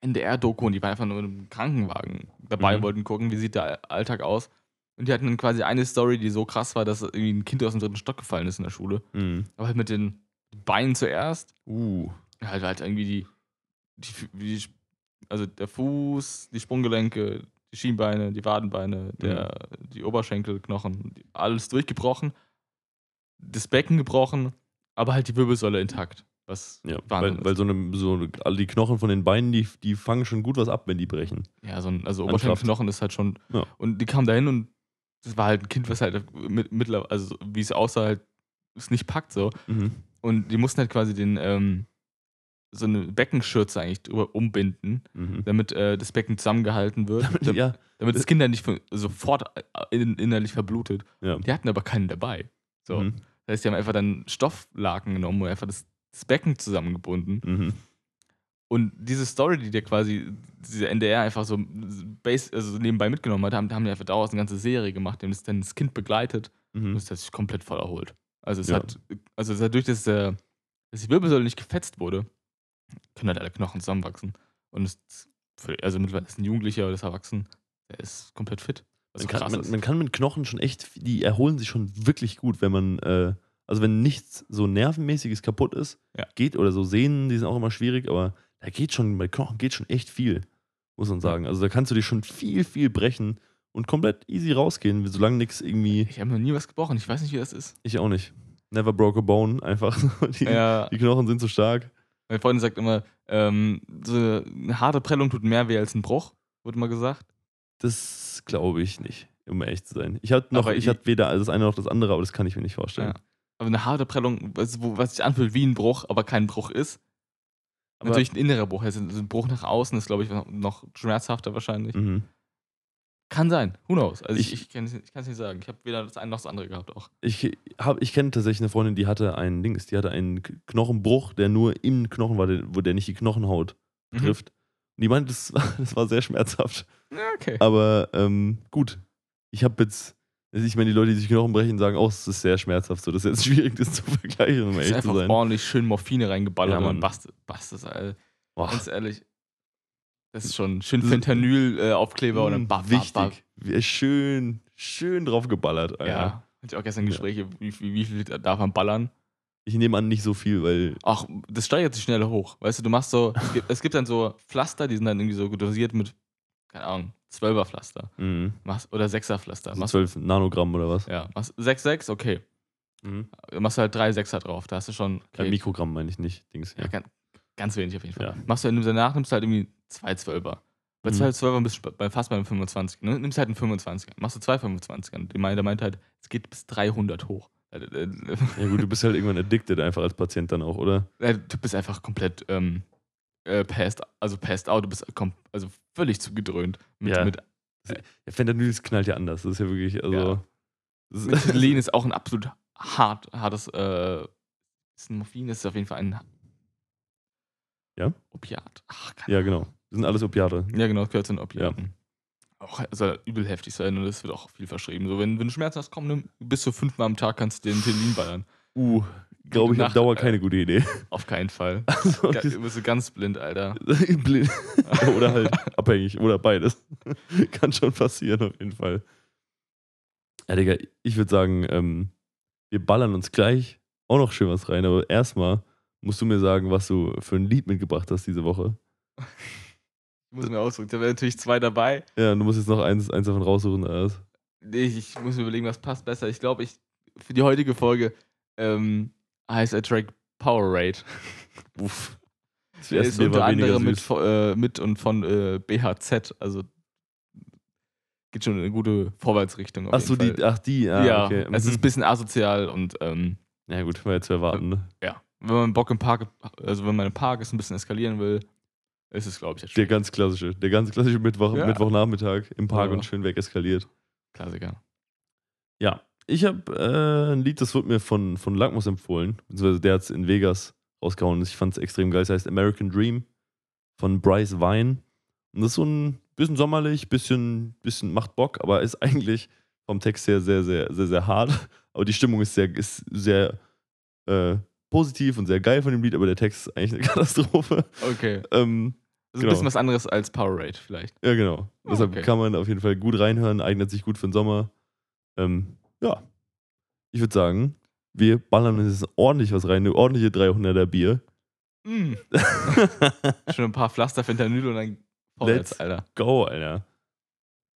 NDR-Doku und die war einfach nur im Krankenwagen dabei, Mhm. wollten gucken, wie sieht der Alltag aus. Und die hatten dann quasi eine Story, die so krass war, dass irgendwie ein Kind aus dem dritten Stock gefallen ist in der Schule. Mhm. Aber halt mit den Beinen zuerst. Uh. Halt, halt irgendwie die, die, die, also der Fuß, die Sprunggelenke, die Schienbeine, die Wadenbeine, der, die Oberschenkelknochen, alles durchgebrochen. Das Becken gebrochen, aber halt die Wirbelsäule intakt. Was Ja, weil, weil so, eine, so alle die Knochen von den Beinen, die, die fangen schon gut was ab, wenn die brechen. Ja, so ein, also Oberschenkelknochen ist halt schon. Ja. Und die kam da hin und das war halt ein Kind, was halt mit, mittlerweile, also wie es aussah, halt es nicht packt so. Mhm. Und die mussten halt quasi den, ähm, so eine Beckenschürze eigentlich drüber umbinden, Mhm. damit äh, das Becken zusammengehalten wird. damit, Ja, damit das Kind dann nicht von- sofort äh, in, innerlich verblutet. ja. Die hatten aber keinen dabei. So. Mhm. Das heißt, die haben einfach dann Stofflaken genommen und einfach das, das Becken zusammengebunden. Mhm. Und diese Story, die der quasi, diese NDR einfach so base, also nebenbei mitgenommen hat, haben, haben die einfach daraus eine ganze Serie gemacht, haben das dann das Kind begleitet und Mhm. es hat sich komplett voll erholt. Also es Ja. hat, also dadurch, dass, der, dass die Wirbelsäule nicht gefetzt wurde, können halt alle Knochen zusammenwachsen. Und es, also mittlerweile ist ein Jugendlicher oder ist erwachsen, der ist komplett fit. Was Man kann, man, man kann mit Knochen schon echt, die erholen sich schon wirklich gut, wenn man, äh, also wenn nichts so nervenmäßiges kaputt ist, Ja. geht, oder so Sehnen, die sind auch immer schwierig, aber da geht schon, bei Knochen geht schon echt viel, muss man sagen. Also da kannst du dich schon viel, viel brechen und komplett easy rausgehen, solange nichts irgendwie, ich habe noch nie was gebrochen, ich weiß nicht, wie das ist. ich auch nicht. Never broke a bone, einfach. Die, Ja, die Knochen sind so stark. meine Freundin sagt immer, ähm, so eine harte Prellung tut mehr weh als ein Bruch, wurde mal gesagt. Das glaube ich nicht, um ehrlich zu sein. Ich hatte noch, Aber ich ich- hatte weder das eine noch das andere, aber das kann ich mir nicht vorstellen. Ja. Aber eine harte Prellung, was, wo, was sich anfühlt wie ein Bruch, aber kein Bruch ist. Aber- Natürlich ein innerer Bruch. Also ein Bruch nach außen ist, glaube ich, noch schmerzhafter wahrscheinlich. Mhm. Kann sein. Who knows? Also ich, Ich- ich, kann es nicht sagen. Ich habe weder das eine noch das andere gehabt auch. Ich, hab, ich kenne tatsächlich eine Freundin, die hatte einen Dings, die hatte einen Knochenbruch, der nur im Knochen war, der, wo der nicht die Knochenhaut Mhm. trifft. Und die meinte, das, war- das war sehr schmerzhaft. Ja, okay. Aber ähm, gut, ich habe jetzt, ich meine, die Leute, die sich Knochen brechen, sagen auch, es ist sehr schmerzhaft. So, das ist jetzt schwierig, das zu vergleichen, um ist ehrlich zu einfach sein. ordentlich schön Morphine reingeballert Ja, man Mann. bastet, bastet Alter. Boah, Ganz ehrlich. Das ist schon schön Das- Fentanyl-Aufkleber und dann mh, ba, ba, ba. wichtig. Wie- Schön, schön drauf geballert. Alter. Ja. Hatte ich auch gestern Gespräche, wie, wie, wie viel darf man ballern? Ich nehme an, nicht so viel, weil. Ach, das steigert sich schneller hoch. Weißt du, du machst so, es gibt, es gibt dann so Pflaster, die sind dann irgendwie so dosiert mit, keine Ahnung, 12er Pflaster. Mh, Machst, oder 6er Pflaster. so Machst, 12 Nanogramm oder was? ja, machst 6, 6, okay. Mhm. Machst du halt drei Sechser drauf. Da hast du schon. Ja, Okay, Mikrogramm meine ich nicht. Dings, ja, ja. ganz, ganz wenig auf jeden Fall. Ja. Machst du danach nimmst du halt irgendwie zwei 12er. Bei Mhm. zwei 12er bist du bei, fast bei einem 25. Ne? Nimmst halt einen 25er. Machst du zwei 25er. Die meinte, der meinte halt, es geht bis 300 hoch. Äh, äh, Ja, gut, du bist halt irgendwann addicted einfach als Patient dann auch, oder? äh, Du bist einfach komplett ähm, äh, passed, also passed out. Du bist kom also völlig zugedröhnt. Mit, Ja. mit, Ja, Fentanyl das knallt ja anders. Das ist ja wirklich, also. Ja. Das Ritalin ist auch ein absolut hart, hartes. Äh, ist ein Morphin ist auf jeden Fall ein. Ja? Opiat. Ach, ja, genau. Das sind alles Opiate. Ja, genau, das gehört zu den Opiaten. Auch soll übel heftig sein und es wird auch viel verschrieben. So, wenn, wenn du Schmerzen hast, komm, nimm bis zu fünfmal am Tag kannst du den Ritalin ballern. Uh, glaube ich, auf Dauer keine gute Idee. Auf keinen Fall. Also, Ga- Du bist ganz blind, Alter. blind. oder halt abhängig oder beides. Kann schon passieren, auf jeden Fall. Ja, Digga, ich würde sagen, ähm, wir ballern uns gleich auch noch schön was rein, aber erstmal musst du mir sagen, was du für ein Lied mitgebracht hast diese Woche. Ich muss mir ausdrücken. Da wären natürlich zwei dabei. Ja, du musst jetzt noch eins, eins davon raussuchen. was? Nee, ich, ich muss mir überlegen, was passt besser. Ich glaube, ich für die heutige Folge ähm, heißt der Track Powerade. Uff. Das ist unter anderem mit, äh, mit und von äh, BHZ. Also geht schon in eine gute Vorwärtsrichtung. Ach so, die, ach die, ah, ja, okay. es ist ein Mhm. bisschen asozial und ähm, Ja gut, war ja zu erwarten. Ne? ja, wenn man Bock im Park, also wenn man im Park es ein bisschen eskalieren will, ist es, glaube ich, der ganz klassische, der ganz klassische Mittwoch, Ja. Mittwochnachmittag im Park Ja. und schön weg eskaliert. Klassiker. Ja, ich habe äh, ein Lied, das wurde mir von, von Lackmus empfohlen, beziehungsweise der hat es in Vegas rausgehauen. Ich fand es extrem geil. Es heißt American Dream von Bryce Vine. Und das ist so ein bisschen sommerlich, bisschen, bisschen macht Bock, aber ist eigentlich vom Text her sehr, sehr, sehr, sehr hart. Aber die Stimmung ist sehr, ist sehr äh, positiv und sehr geil von dem Lied, aber der Text ist eigentlich eine Katastrophe. Okay. Ähm, Also Genau. ein bisschen was anderes als Powerade vielleicht. ja, genau. Ah, Deshalb okay. kann man auf jeden Fall gut reinhören, eignet sich gut für den Sommer. Ähm, ja. Ich würde sagen, wir ballern uns jetzt ordentlich was rein, eine ordentliche 300er Bier. Mm. Schon ein paar Pflaster Fentanyl und dann vorwärts, Let's Alter. Go, Alter.